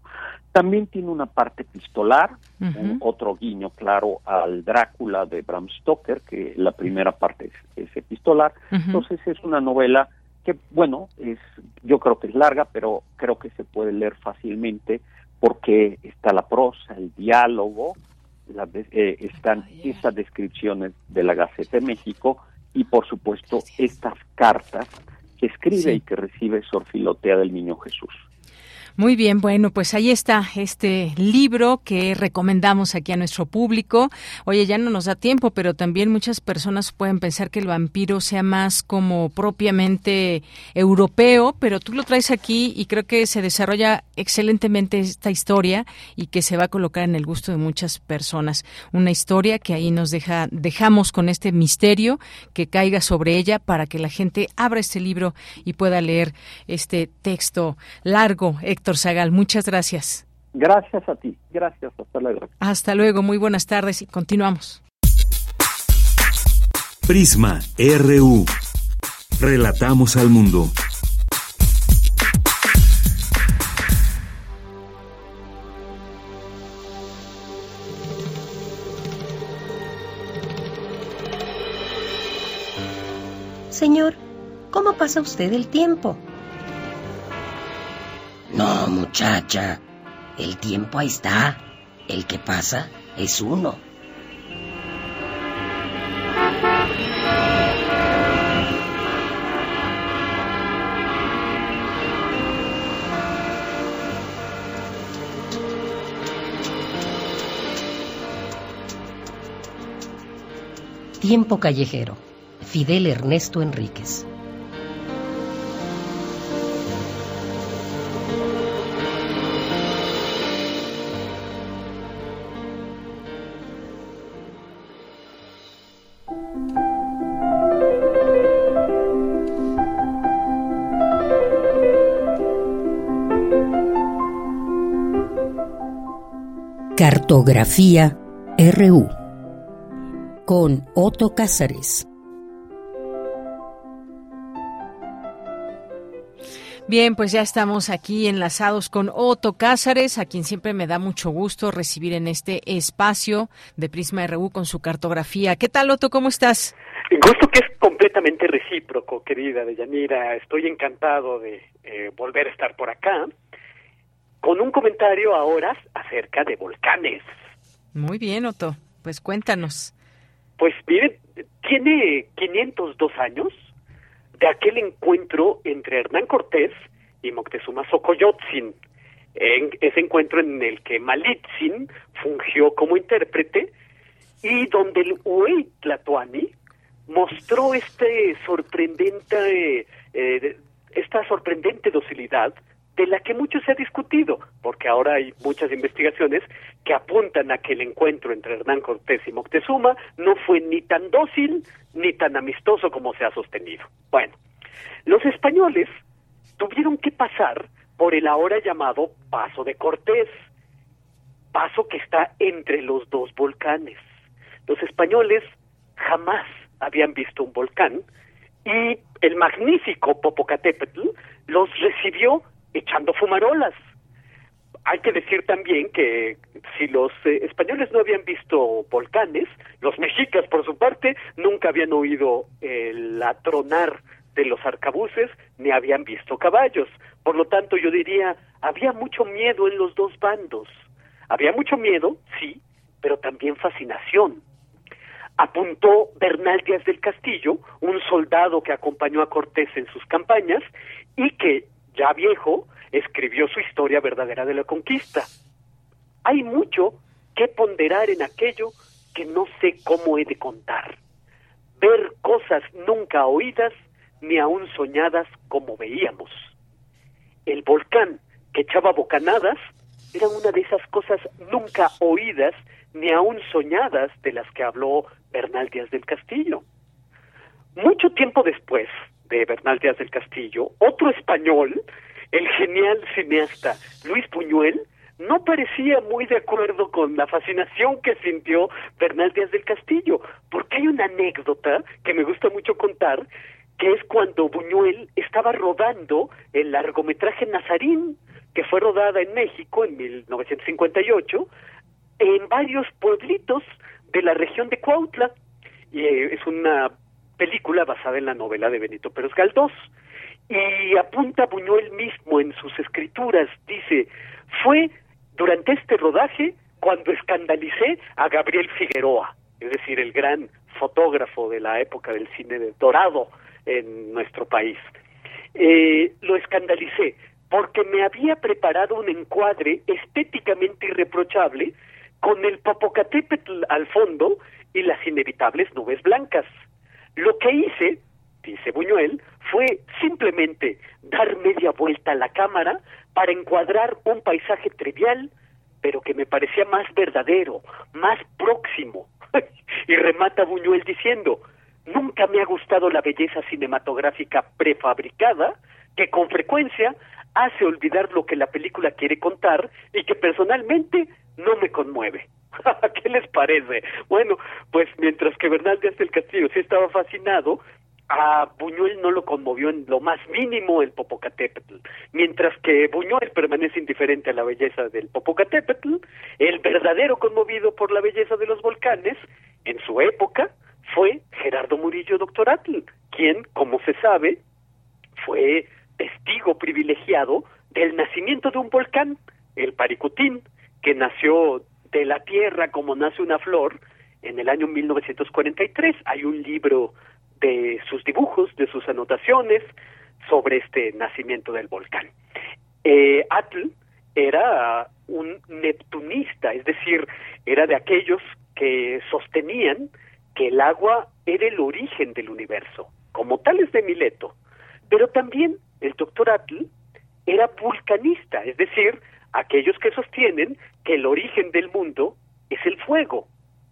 También tiene una parte pistolar, un otro guiño claro al Drácula de Bram Stoker, que la primera parte es, es epistolar. Entonces es una novela que, bueno, es yo creo que es larga, pero creo que se puede leer fácilmente porque está la prosa, el diálogo, eh, están ah, esas descripciones de la Gaceta de México y por supuesto estas cartas que escribe y que recibe Sor Filotea del Niño Jesús. Muy bien, bueno, pues ahí está este libro que recomendamos aquí a nuestro público. Oye, ya no nos da tiempo, pero también muchas personas pueden pensar que el vampiro sea más como propiamente europeo, pero tú lo traes aquí y creo que se desarrolla excelentemente esta historia y que se va a colocar en el gusto de muchas personas. Una historia que ahí nos deja, dejamos con este misterio que caiga sobre ella para que la gente abra este libro y pueda leer este texto largo, Héctor Zagal. Muchas gracias. Gracias a ti. Gracias. Hasta luego. Hasta luego. Muy buenas tardes y continuamos. Prisma RU. Relatamos al mundo. Señor, ¿cómo pasa usted el tiempo? No, muchacha. El tiempo ahí está. El que pasa es uno. Tiempo callejero. Fidel Ernesto Enríquez. Cartografía RU con Otto Cázares. Bien, pues ya estamos aquí enlazados con Otto Cázares, a quien siempre me da mucho gusto recibir en este espacio de Prisma RU con su cartografía. ¿Qué tal, Otto? ¿Cómo estás? Gusto que es completamente recíproco, querida Deyanira. Estoy encantado de eh, volver a estar por acá con un comentario ahora acerca de volcanes. Muy bien, Otto. Pues cuéntanos. Pues miren, tiene 502 años de aquel encuentro entre Hernán Cortés y Moctezuma Xocoyotzin. En ese encuentro en el que Malitzin fungió como intérprete y donde el Huey Tlatoani mostró este sorprendente, eh, esta sorprendente docilidad de la que mucho se ha discutido, porque ahora hay muchas investigaciones que apuntan a que el encuentro entre Hernán Cortés y Moctezuma no fue ni tan dócil ni tan amistoso como se ha sostenido. Bueno, los españoles tuvieron que pasar por el ahora llamado Paso de Cortés, paso que está entre los dos volcanes. Los españoles jamás habían visto un volcán y el magnífico Popocatépetl los recibió echando fumarolas. Hay que decir también que si los eh, españoles no habían visto volcanes, los mexicas, por su parte, nunca habían oído el atronar de los arcabuces ni habían visto caballos. Por lo tanto, yo diría, había mucho miedo en los dos bandos. Había mucho miedo, sí, pero también fascinación. Apuntó Bernal Díaz del Castillo, un soldado que acompañó a Cortés en sus campañas y que ya viejo, escribió su historia verdadera de la conquista. Hay mucho que ponderar en aquello que no sé cómo he de contar. Ver cosas nunca oídas ni aún soñadas como veíamos. El volcán que echaba bocanadas era una de esas cosas nunca oídas ni aún soñadas de las que habló Bernal Díaz del Castillo. Mucho tiempo después, de Bernal Díaz del Castillo, otro español, el genial cineasta Luis Puñuel, no parecía muy de acuerdo con la fascinación que sintió Bernal Díaz del Castillo, porque hay una anécdota que me gusta mucho contar, que es cuando Buñuel estaba rodando el largometraje Nazarín, que fue rodada en México en 1958, en varios pueblitos de la región de Cuautla. Y eh, es una película basada en la novela de Benito Pérez Galdós. Y apunta Buñuel mismo en sus escrituras, dice, fue durante este rodaje cuando escandalicé a Gabriel Figueroa, es decir, el gran fotógrafo de la época del cine de dorado en nuestro país. Eh, lo escandalicé porque me había preparado un encuadre estéticamente irreprochable con el Popocatépetl al fondo y las inevitables nubes blancas. Lo que hice, dice Buñuel, fue simplemente dar media vuelta a la cámara para encuadrar un paisaje trivial, pero que me parecía más verdadero, más próximo. y remata Buñuel diciendo, nunca me ha gustado la belleza cinematográfica prefabricada, que con frecuencia hace olvidar lo que la película quiere contar y que personalmente no me conmueve. ¿Qué les parece? Bueno, pues mientras que Bernal Díaz del Castillo sí estaba fascinado, a Buñuel no lo conmovió en lo más mínimo el Popocatépetl. Mientras que Buñuel permanece indiferente a la belleza del Popocatépetl, el verdadero conmovido por la belleza de los volcanes, en su época, fue Gerardo Murillo Doctoratl, quien, como se sabe, fue testigo privilegiado del nacimiento de un volcán, el Paricutín, que nació de la tierra como nace una flor en el año 1943. Hay un libro de sus dibujos, de sus anotaciones sobre este nacimiento del volcán. Eh, Atl era un neptunista, es decir, era de aquellos que sostenían que el agua era el origen del universo, como tal es de Mileto. Pero también el doctor Atl era vulcanista, es decir, aquellos que sostienen que el origen del mundo es el fuego,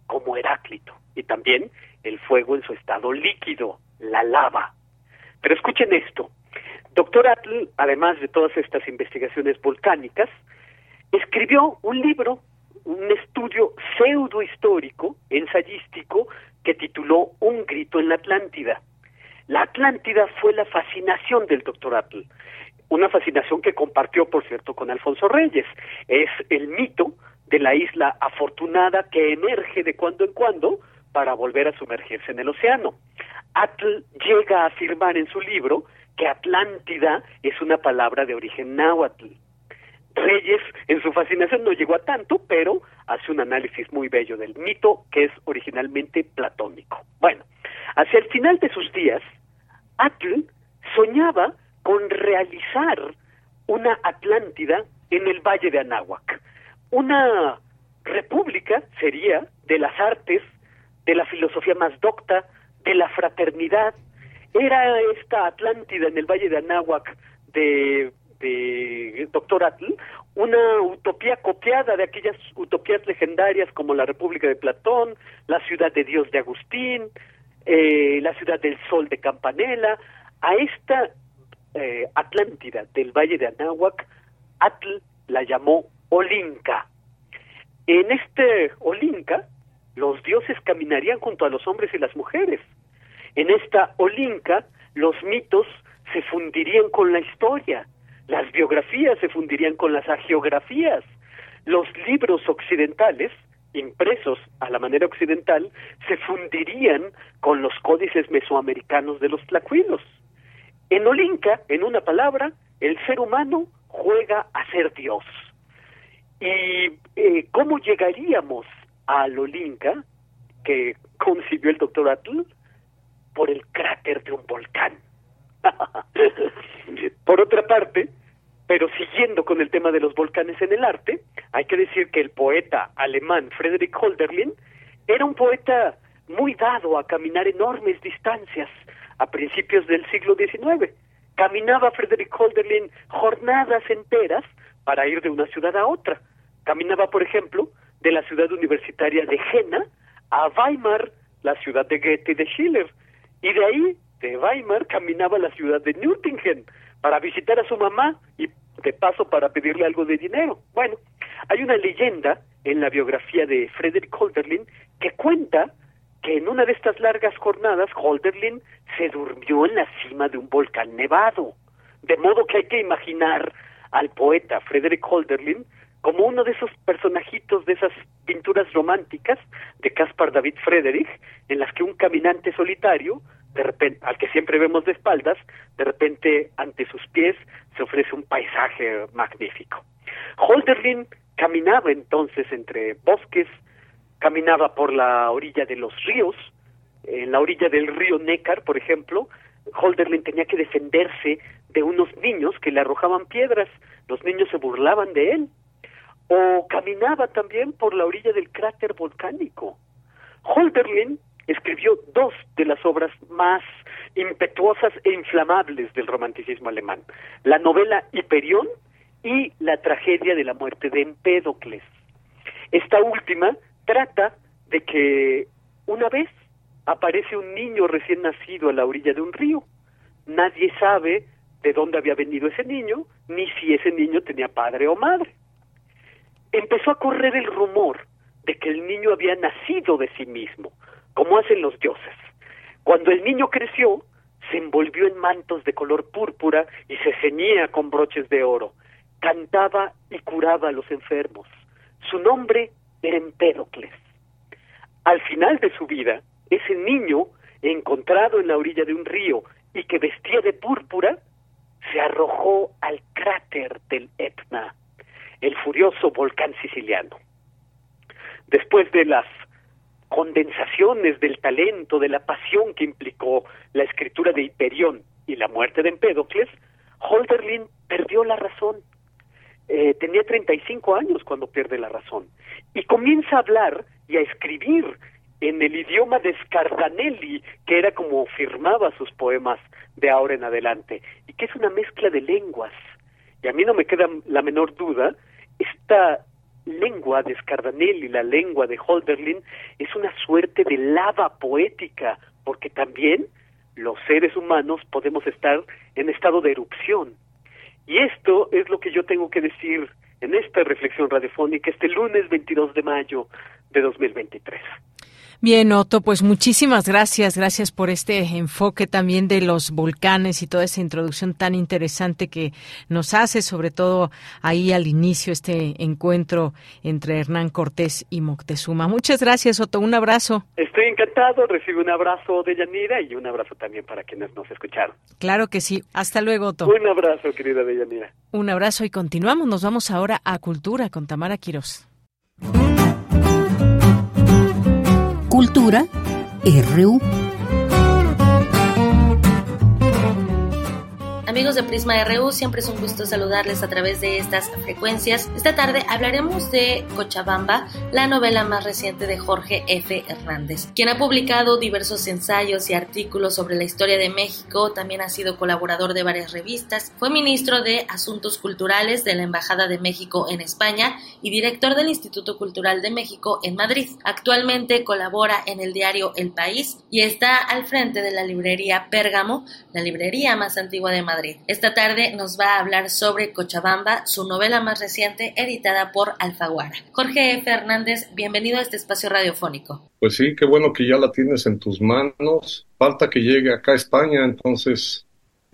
como Heráclito, y también el fuego en su estado líquido, la lava. Pero escuchen esto, doctor Atl, además de todas estas investigaciones volcánicas, escribió un libro, un estudio pseudo histórico, ensayístico, que tituló Un grito en la Atlántida. La Atlántida fue la fascinación del doctor Atl, una fascinación que compartió, por cierto, con Alfonso Reyes. Es el mito de la isla afortunada que emerge de cuando en cuando para volver a sumergirse en el océano. Atl llega a afirmar en su libro que Atlántida es una palabra de origen náhuatl. Reyes, en su fascinación, no llegó a tanto, pero hace un análisis muy bello del mito que es originalmente platónico. Bueno, hacia el final de sus días, Atl soñaba con realizar una Atlántida en el Valle de Anáhuac. Una república sería de las artes, de la filosofía más docta, de la fraternidad. Era esta Atlántida en el Valle de Anáhuac de, de Doctor Atl una utopía copiada de aquellas utopías legendarias como la República de Platón, la ciudad de Dios de Agustín, eh, la ciudad del Sol de Campanella. A esta eh, Atlántida del Valle de Anáhuac, Atl la llamó Olinca. En este Olinca, los dioses caminarían junto a los hombres y las mujeres. En esta Olinca, los mitos se fundirían con la historia, las biografías se fundirían con las agiografías, los libros occidentales, impresos a la manera occidental, se fundirían con los códices mesoamericanos de los tlacuilos. En Olinca, en una palabra, el ser humano juega a ser Dios. ¿Y eh, cómo llegaríamos al Olinca que concibió el doctor Atl? Por el cráter de un volcán. Por otra parte, pero siguiendo con el tema de los volcanes en el arte, hay que decir que el poeta alemán Friedrich Holderlin era un poeta muy dado a caminar enormes distancias a principios del siglo XIX. Caminaba Friedrich Holderlin jornadas enteras para ir de una ciudad a otra. Caminaba, por ejemplo, de la ciudad universitaria de Jena a Weimar, la ciudad de Goethe y de Schiller. Y de ahí, de Weimar, caminaba a la ciudad de Nürtingen para visitar a su mamá y de paso para pedirle algo de dinero. Bueno, hay una leyenda en la biografía de Friedrich Holderlin que cuenta que en una de estas largas jornadas Holderlin se durmió en la cima de un volcán nevado. De modo que hay que imaginar al poeta Frederick Holderlin como uno de esos personajitos de esas pinturas románticas de Caspar David Friedrich, en las que un caminante solitario, de repente, al que siempre vemos de espaldas, de repente ante sus pies se ofrece un paisaje magnífico. Holderlin caminaba entonces entre bosques, caminaba por la orilla de los ríos, en la orilla del río Neckar, por ejemplo, Holderlin tenía que defenderse de unos niños que le arrojaban piedras, los niños se burlaban de él, o caminaba también por la orilla del cráter volcánico. Holderlin escribió dos de las obras más impetuosas e inflamables del romanticismo alemán, la novela Hiperión y la tragedia de la muerte de Empédocles. Esta última trata de que una vez aparece un niño recién nacido a la orilla de un río. Nadie sabe de dónde había venido ese niño, ni si ese niño tenía padre o madre. Empezó a correr el rumor de que el niño había nacido de sí mismo, como hacen los dioses. Cuando el niño creció, se envolvió en mantos de color púrpura y se ceñía con broches de oro. Cantaba y curaba a los enfermos. Su nombre Empédocles. Al final de su vida, ese niño, encontrado en la orilla de un río y que vestía de púrpura, se arrojó al cráter del Etna, el furioso volcán siciliano. Después de las condensaciones del talento, de la pasión que implicó la escritura de Hiperión y la muerte de Empédocles, Holderlin perdió la razón eh, tenía 35 años cuando pierde la razón y comienza a hablar y a escribir en el idioma de Scardanelli, que era como firmaba sus poemas de ahora en adelante, y que es una mezcla de lenguas. Y a mí no me queda la menor duda, esta lengua de Scardanelli, la lengua de Holderlin, es una suerte de lava poética, porque también los seres humanos podemos estar en estado de erupción. Y esto es lo que yo tengo que decir en esta reflexión radiofónica este lunes 22 de mayo de 2023. Bien, Otto, pues muchísimas gracias. Gracias por este enfoque también de los volcanes y toda esa introducción tan interesante que nos hace, sobre todo ahí al inicio, este encuentro entre Hernán Cortés y Moctezuma. Muchas gracias, Otto. Un abrazo. Estoy encantado. Recibo un abrazo de Yanira y un abrazo también para quienes nos escucharon. Claro que sí. Hasta luego, Otto. Un abrazo, querida Deyanira. Un abrazo y continuamos. Nos vamos ahora a Cultura con Tamara Quirós. Cultura RU. Amigos de Prisma RU, siempre es un gusto saludarles a través de estas frecuencias. Esta tarde hablaremos de Cochabamba, la novela más reciente de Jorge F. Hernández, quien ha publicado diversos ensayos y artículos sobre la historia de México, también ha sido colaborador de varias revistas, fue ministro de Asuntos Culturales de la Embajada de México en España y director del Instituto Cultural de México en Madrid. Actualmente colabora en el diario El País y está al frente de la librería Pérgamo, la librería más antigua de Madrid. Esta tarde nos va a hablar sobre Cochabamba, su novela más reciente editada por Alfaguara. Jorge Fernández, bienvenido a este espacio radiofónico. Pues sí, qué bueno que ya la tienes en tus manos. Falta que llegue acá a España, entonces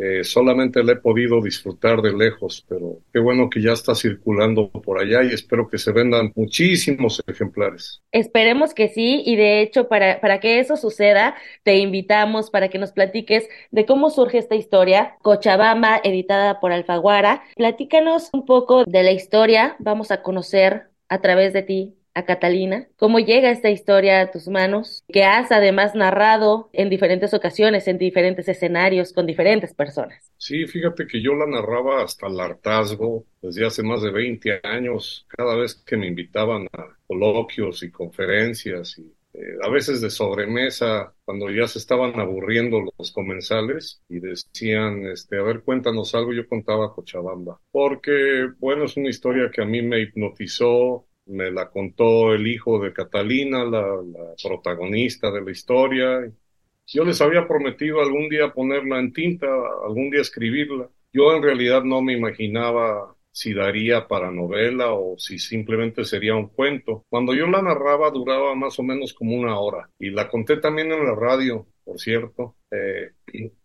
eh, solamente la he podido disfrutar de lejos, pero qué bueno que ya está circulando por allá y espero que se vendan muchísimos ejemplares. Esperemos que sí, y de hecho, para, para que eso suceda, te invitamos para que nos platiques de cómo surge esta historia, Cochabamba, editada por Alfaguara. Platícanos un poco de la historia, vamos a conocer a través de ti a Catalina, cómo llega esta historia a tus manos, que has además narrado en diferentes ocasiones, en diferentes escenarios, con diferentes personas. Sí, fíjate que yo la narraba hasta el hartazgo desde hace más de 20 años, cada vez que me invitaban a coloquios y conferencias y eh, a veces de sobremesa, cuando ya se estaban aburriendo los comensales y decían, este, a ver, cuéntanos algo, yo contaba Cochabamba. Porque, bueno, es una historia que a mí me hipnotizó, me la contó el hijo de Catalina, la, protagonista de la historia. Yo les había prometido algún día ponerla en tinta, algún día escribirla. Yo en realidad no me imaginaba si daría para novela o si simplemente sería un cuento. Cuando yo la narraba duraba más o menos como una hora y la conté también en la radio, por cierto. Eh,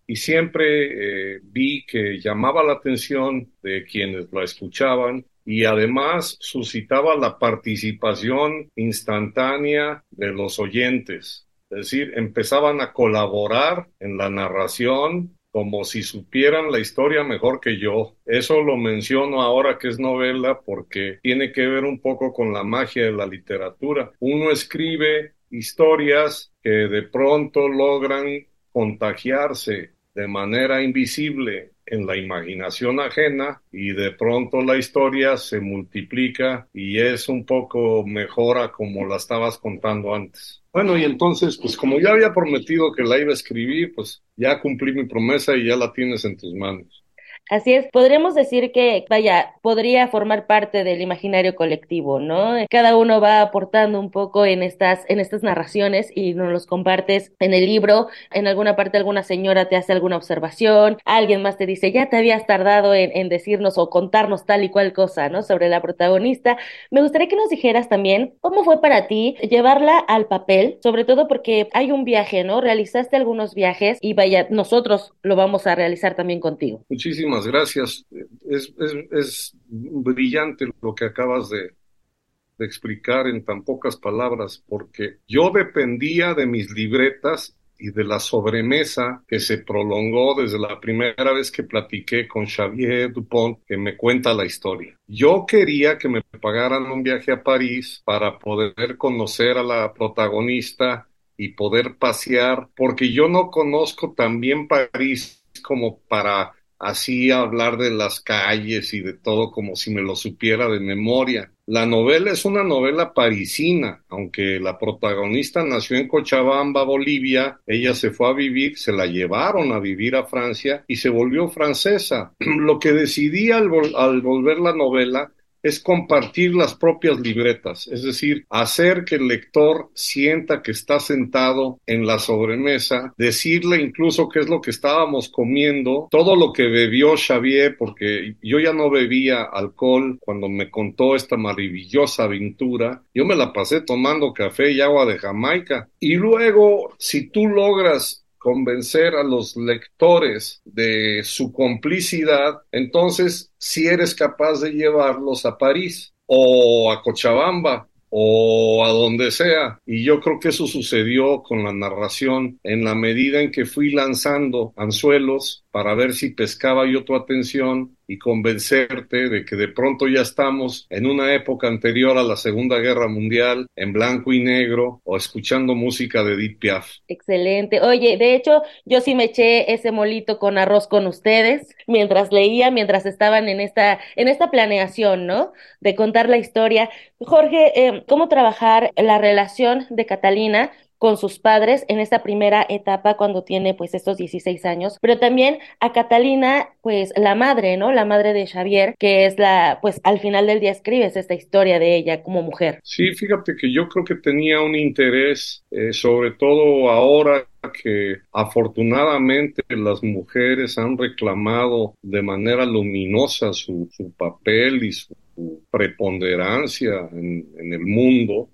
y siempre eh, vi que llamaba la atención de quienes la escuchaban y además suscitaba la participación instantánea de los oyentes. Es decir, empezaban a colaborar en la narración como si supieran la historia mejor que yo. Eso lo menciono ahora que es novela porque tiene que ver un poco con la magia de la literatura. Uno escribe historias que de pronto logran contagiarse de manera invisible en la imaginación ajena y de pronto la historia se multiplica y es un poco mejora como la estabas contando antes. Bueno, y entonces, pues como ya había prometido que la iba a escribir, pues ya cumplí mi promesa y ya la tienes en tus manos. Así es, podríamos decir que, vaya, podría formar parte del imaginario colectivo, ¿no? Cada uno va aportando un poco en estas, en estas narraciones y nos los compartes en el libro. En alguna parte alguna señora te hace alguna observación, alguien más te dice, ya te habías tardado en, en decirnos o contarnos tal y cual cosa, ¿no? Sobre la protagonista. Me gustaría que nos dijeras también cómo fue para ti llevarla al papel, sobre todo porque hay un viaje, ¿no? Realizaste algunos viajes y vaya, nosotros lo vamos a realizar también contigo. Muchísimas gracias. Es, brillante lo que acabas de, de explicar en tan pocas palabras, porque yo dependía de mis libretas y de la sobremesa que se prolongó desde la primera vez que platiqué con Xavier Dupont, que me cuenta la historia. Yo quería que me pagaran un viaje a París para poder conocer a la protagonista y poder pasear, porque yo no conozco tan bien París como para así hablar de las calles y de todo como si me lo supiera de memoria. La novela es una novela parisina, aunque la protagonista nació en Cochabamba, Bolivia, ella se fue a vivir, se la llevaron a vivir a Francia y se volvió francesa. Lo que decidí al, al volver la novela es compartir las propias libretas, es decir, hacer que el lector sienta que está sentado en la sobremesa, decirle incluso qué es lo que estábamos comiendo, todo lo que bebió Xavier, porque yo ya no bebía alcohol cuando me contó esta maravillosa aventura, yo me la pasé tomando café y agua de Jamaica. Y luego, si tú logras convencer a los lectores de su complicidad, entonces si eres capaz de llevarlos a París o a Cochabamba o a donde sea. Y yo creo que eso sucedió con la narración en la medida en que fui lanzando anzuelos para ver si pescaba yo tu atención y convencerte de que de pronto ya estamos en una época anterior a la Segunda Guerra Mundial, en blanco y negro, o escuchando música de Edith Piaf. Excelente. Oye, de hecho, yo sí me eché ese molito con arroz con ustedes mientras leía, mientras estaban en esta, en esta planeación, ¿no? De contar la historia. Jorge, eh, ¿cómo trabajar la relación de Catalina con sus padres en esta primera etapa cuando tiene pues estos 16 años, pero también a Catalina, pues la madre, ¿no? La madre de Xavier, que es la, pues al final del día escribes esta historia de ella como mujer. Sí, fíjate que yo creo que tenía un interés, eh, sobre todo ahora que afortunadamente las mujeres han reclamado de manera luminosa su, papel y su preponderancia en el mundo,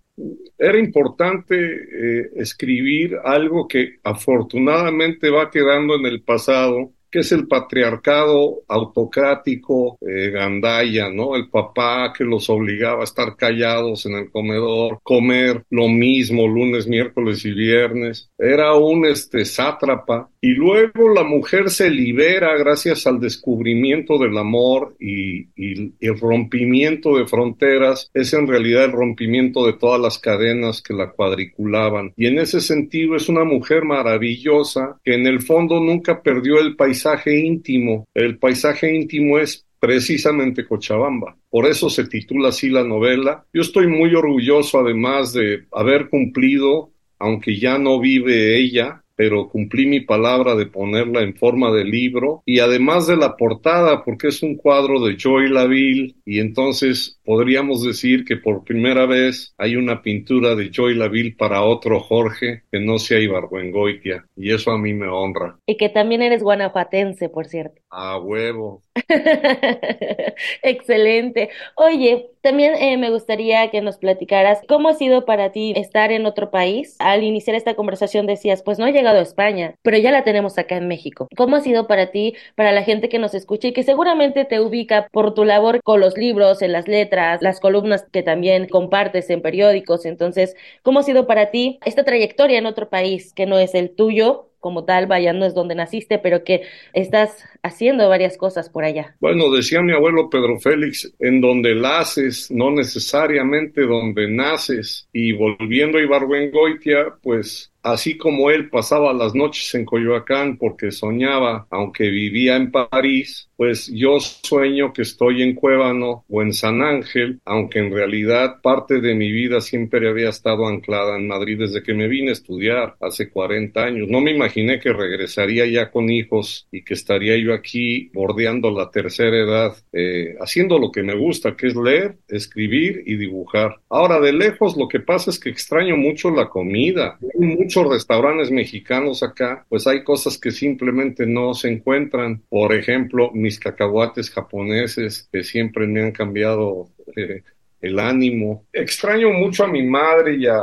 era importante eh, escribir algo que afortunadamente va quedando en el pasado, que es el patriarcado autocrático eh, Gandaya, ¿no? El papá que los obligaba a estar callados en el comedor, comer lo mismo lunes, miércoles y viernes. Era un este sátrapa y luego la mujer se libera gracias al descubrimiento del amor y, el rompimiento de fronteras es en realidad el rompimiento de todas las cadenas que la cuadriculaban. Y en ese sentido es una mujer maravillosa que en el fondo nunca perdió el paisaje íntimo. El paisaje íntimo es precisamente Cochabamba. Por eso se titula así la novela. Yo estoy muy orgulloso además de haber cumplido, aunque ya no vive ella, pero cumplí mi palabra de ponerla en forma de libro y además de la portada porque es un cuadro de Joy Laville y entonces podríamos decir que por primera vez hay una pintura de Joy Laville para otro Jorge que no sea Ibargüengoitia y eso a mí me honra. Y que también eres guanajuatense, por cierto. A huevo. Excelente. Oye, también eh, me gustaría que nos platicaras cómo ha sido para ti estar en otro país. Al iniciar esta conversación decías, pues no he llegado a España, pero ya la tenemos acá en México. ¿Cómo ha sido para ti, para la gente que nos escucha y que seguramente te ubica por tu labor con los libros, en las letras, las columnas que también compartes en periódicos? Entonces, ¿cómo ha sido para ti esta trayectoria en otro país que no es el tuyo? Como tal, vaya, no es donde naciste, pero que estás haciendo varias cosas por allá. Bueno, decía mi abuelo Pedro Félix, en donde naces, no necesariamente donde naces. Y volviendo a Ibargüengoitia, pues Así como él pasaba las noches en Coyoacán porque soñaba, aunque vivía en París, pues yo sueño que estoy en Cuébano o en San Ángel, aunque en realidad parte de mi vida siempre había estado anclada en Madrid desde que me vine a estudiar hace 40 años. No me imaginé que regresaría ya con hijos y que estaría yo aquí bordeando la tercera edad, eh, haciendo lo que me gusta, que es leer, escribir y dibujar. Ahora, de lejos lo que pasa es que extraño mucho la comida muchos restaurantes mexicanos acá, pues hay cosas que simplemente no se encuentran. Por ejemplo, mis cacahuates japoneses que siempre me han cambiado eh, el ánimo. Extraño mucho a mi madre y a,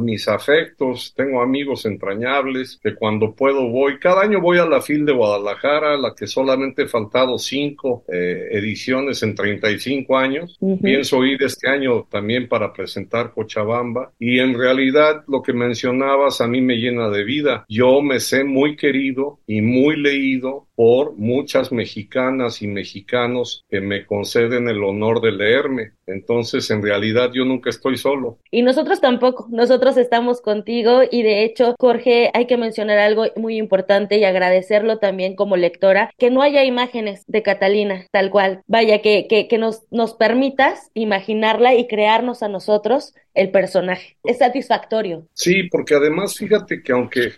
mis afectos. Tengo amigos entrañables que cuando puedo voy. Cada año voy a la FIL de Guadalajara, la que solamente he faltado cinco eh, ediciones en 35 años. Pienso ir este año también para presentar Cochabamba. Y en realidad lo que mencionabas a mí me llena de vida. Yo me sé muy querido y muy leído por muchas mexicanas y mexicanos que me conceden el honor de leerme. Entonces, en realidad, yo nunca estoy solo. Y nosotros tampoco, nosotros estamos contigo y de hecho, Jorge, hay que mencionar algo muy importante y agradecerlo también como lectora, que no haya imágenes de Catalina tal cual. Vaya, que, que, que nos, nos permitas imaginarla y crearnos a nosotros el personaje. Es satisfactorio. Sí, porque además, fíjate que aunque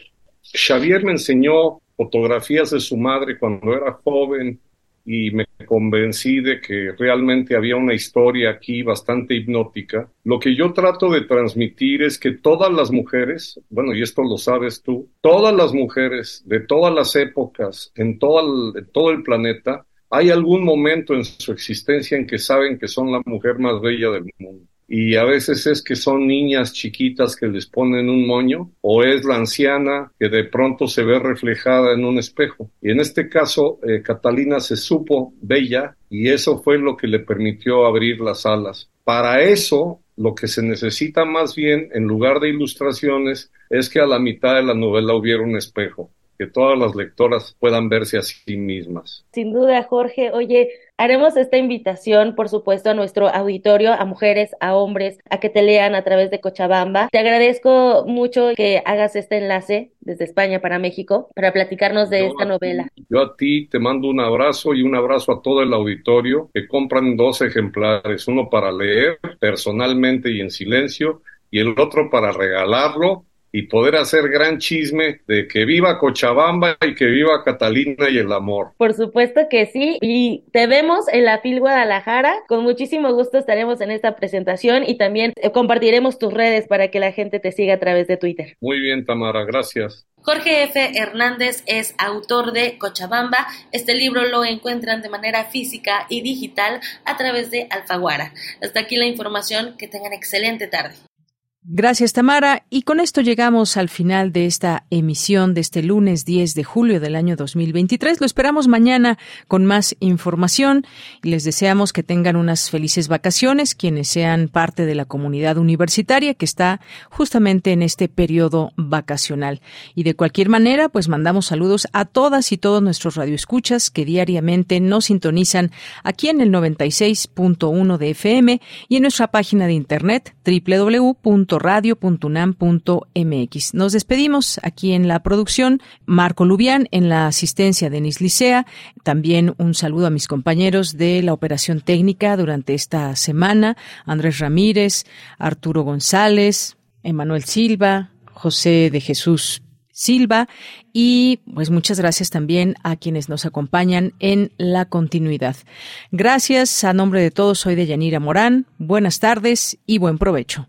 Xavier me enseñó fotografías de su madre cuando era joven y me convencí de que realmente había una historia aquí bastante hipnótica. Lo que yo trato de transmitir es que todas las mujeres, bueno, y esto lo sabes tú, todas las mujeres de todas las épocas en todo el, en todo el planeta, hay algún momento en su existencia en que saben que son la mujer más bella del mundo y a veces es que son niñas chiquitas que les ponen un moño o es la anciana que de pronto se ve reflejada en un espejo. Y en este caso, eh, Catalina se supo bella y eso fue lo que le permitió abrir las alas. Para eso, lo que se necesita más bien, en lugar de ilustraciones, es que a la mitad de la novela hubiera un espejo que todas las lectoras puedan verse a sí mismas. Sin duda, Jorge. Oye, haremos esta invitación, por supuesto, a nuestro auditorio, a mujeres, a hombres, a que te lean a través de Cochabamba. Te agradezco mucho que hagas este enlace desde España para México para platicarnos de esta novela. Yo a ti te mando un abrazo y un abrazo a todo el auditorio que compran dos ejemplares, uno para leer personalmente y en silencio y el otro para regalarlo y poder hacer gran chisme de que viva Cochabamba y que viva Catalina y el amor. Por supuesto que sí, y te vemos en la FIL Guadalajara. Con muchísimo gusto estaremos en esta presentación y también eh, compartiremos tus redes para que la gente te siga a través de Twitter. Muy bien, Tamara, gracias. Jorge F. Hernández es autor de Cochabamba. Este libro lo encuentran de manera física y digital a través de Alfaguara. Hasta aquí la información. Que tengan excelente tarde. Gracias, Tamara. Y con esto llegamos al final de esta emisión de este lunes 10 de julio del año 2023. Lo esperamos mañana con más información y les deseamos que tengan unas felices vacaciones quienes sean parte de la comunidad universitaria que está justamente en este periodo vacacional. Y de cualquier manera, pues mandamos saludos a todas y todos nuestros radioescuchas que diariamente nos sintonizan aquí en el 96.1 de FM y en nuestra página de internet www radio.unam.mx. Nos despedimos aquí en la producción, Marco Lubián, en la asistencia de Licea. También un saludo a mis compañeros de la operación técnica durante esta semana, Andrés Ramírez, Arturo González, Emanuel Silva, José de Jesús Silva y pues muchas gracias también a quienes nos acompañan en la continuidad. Gracias a nombre de todos, soy de Yanira Morán. Buenas tardes y buen provecho.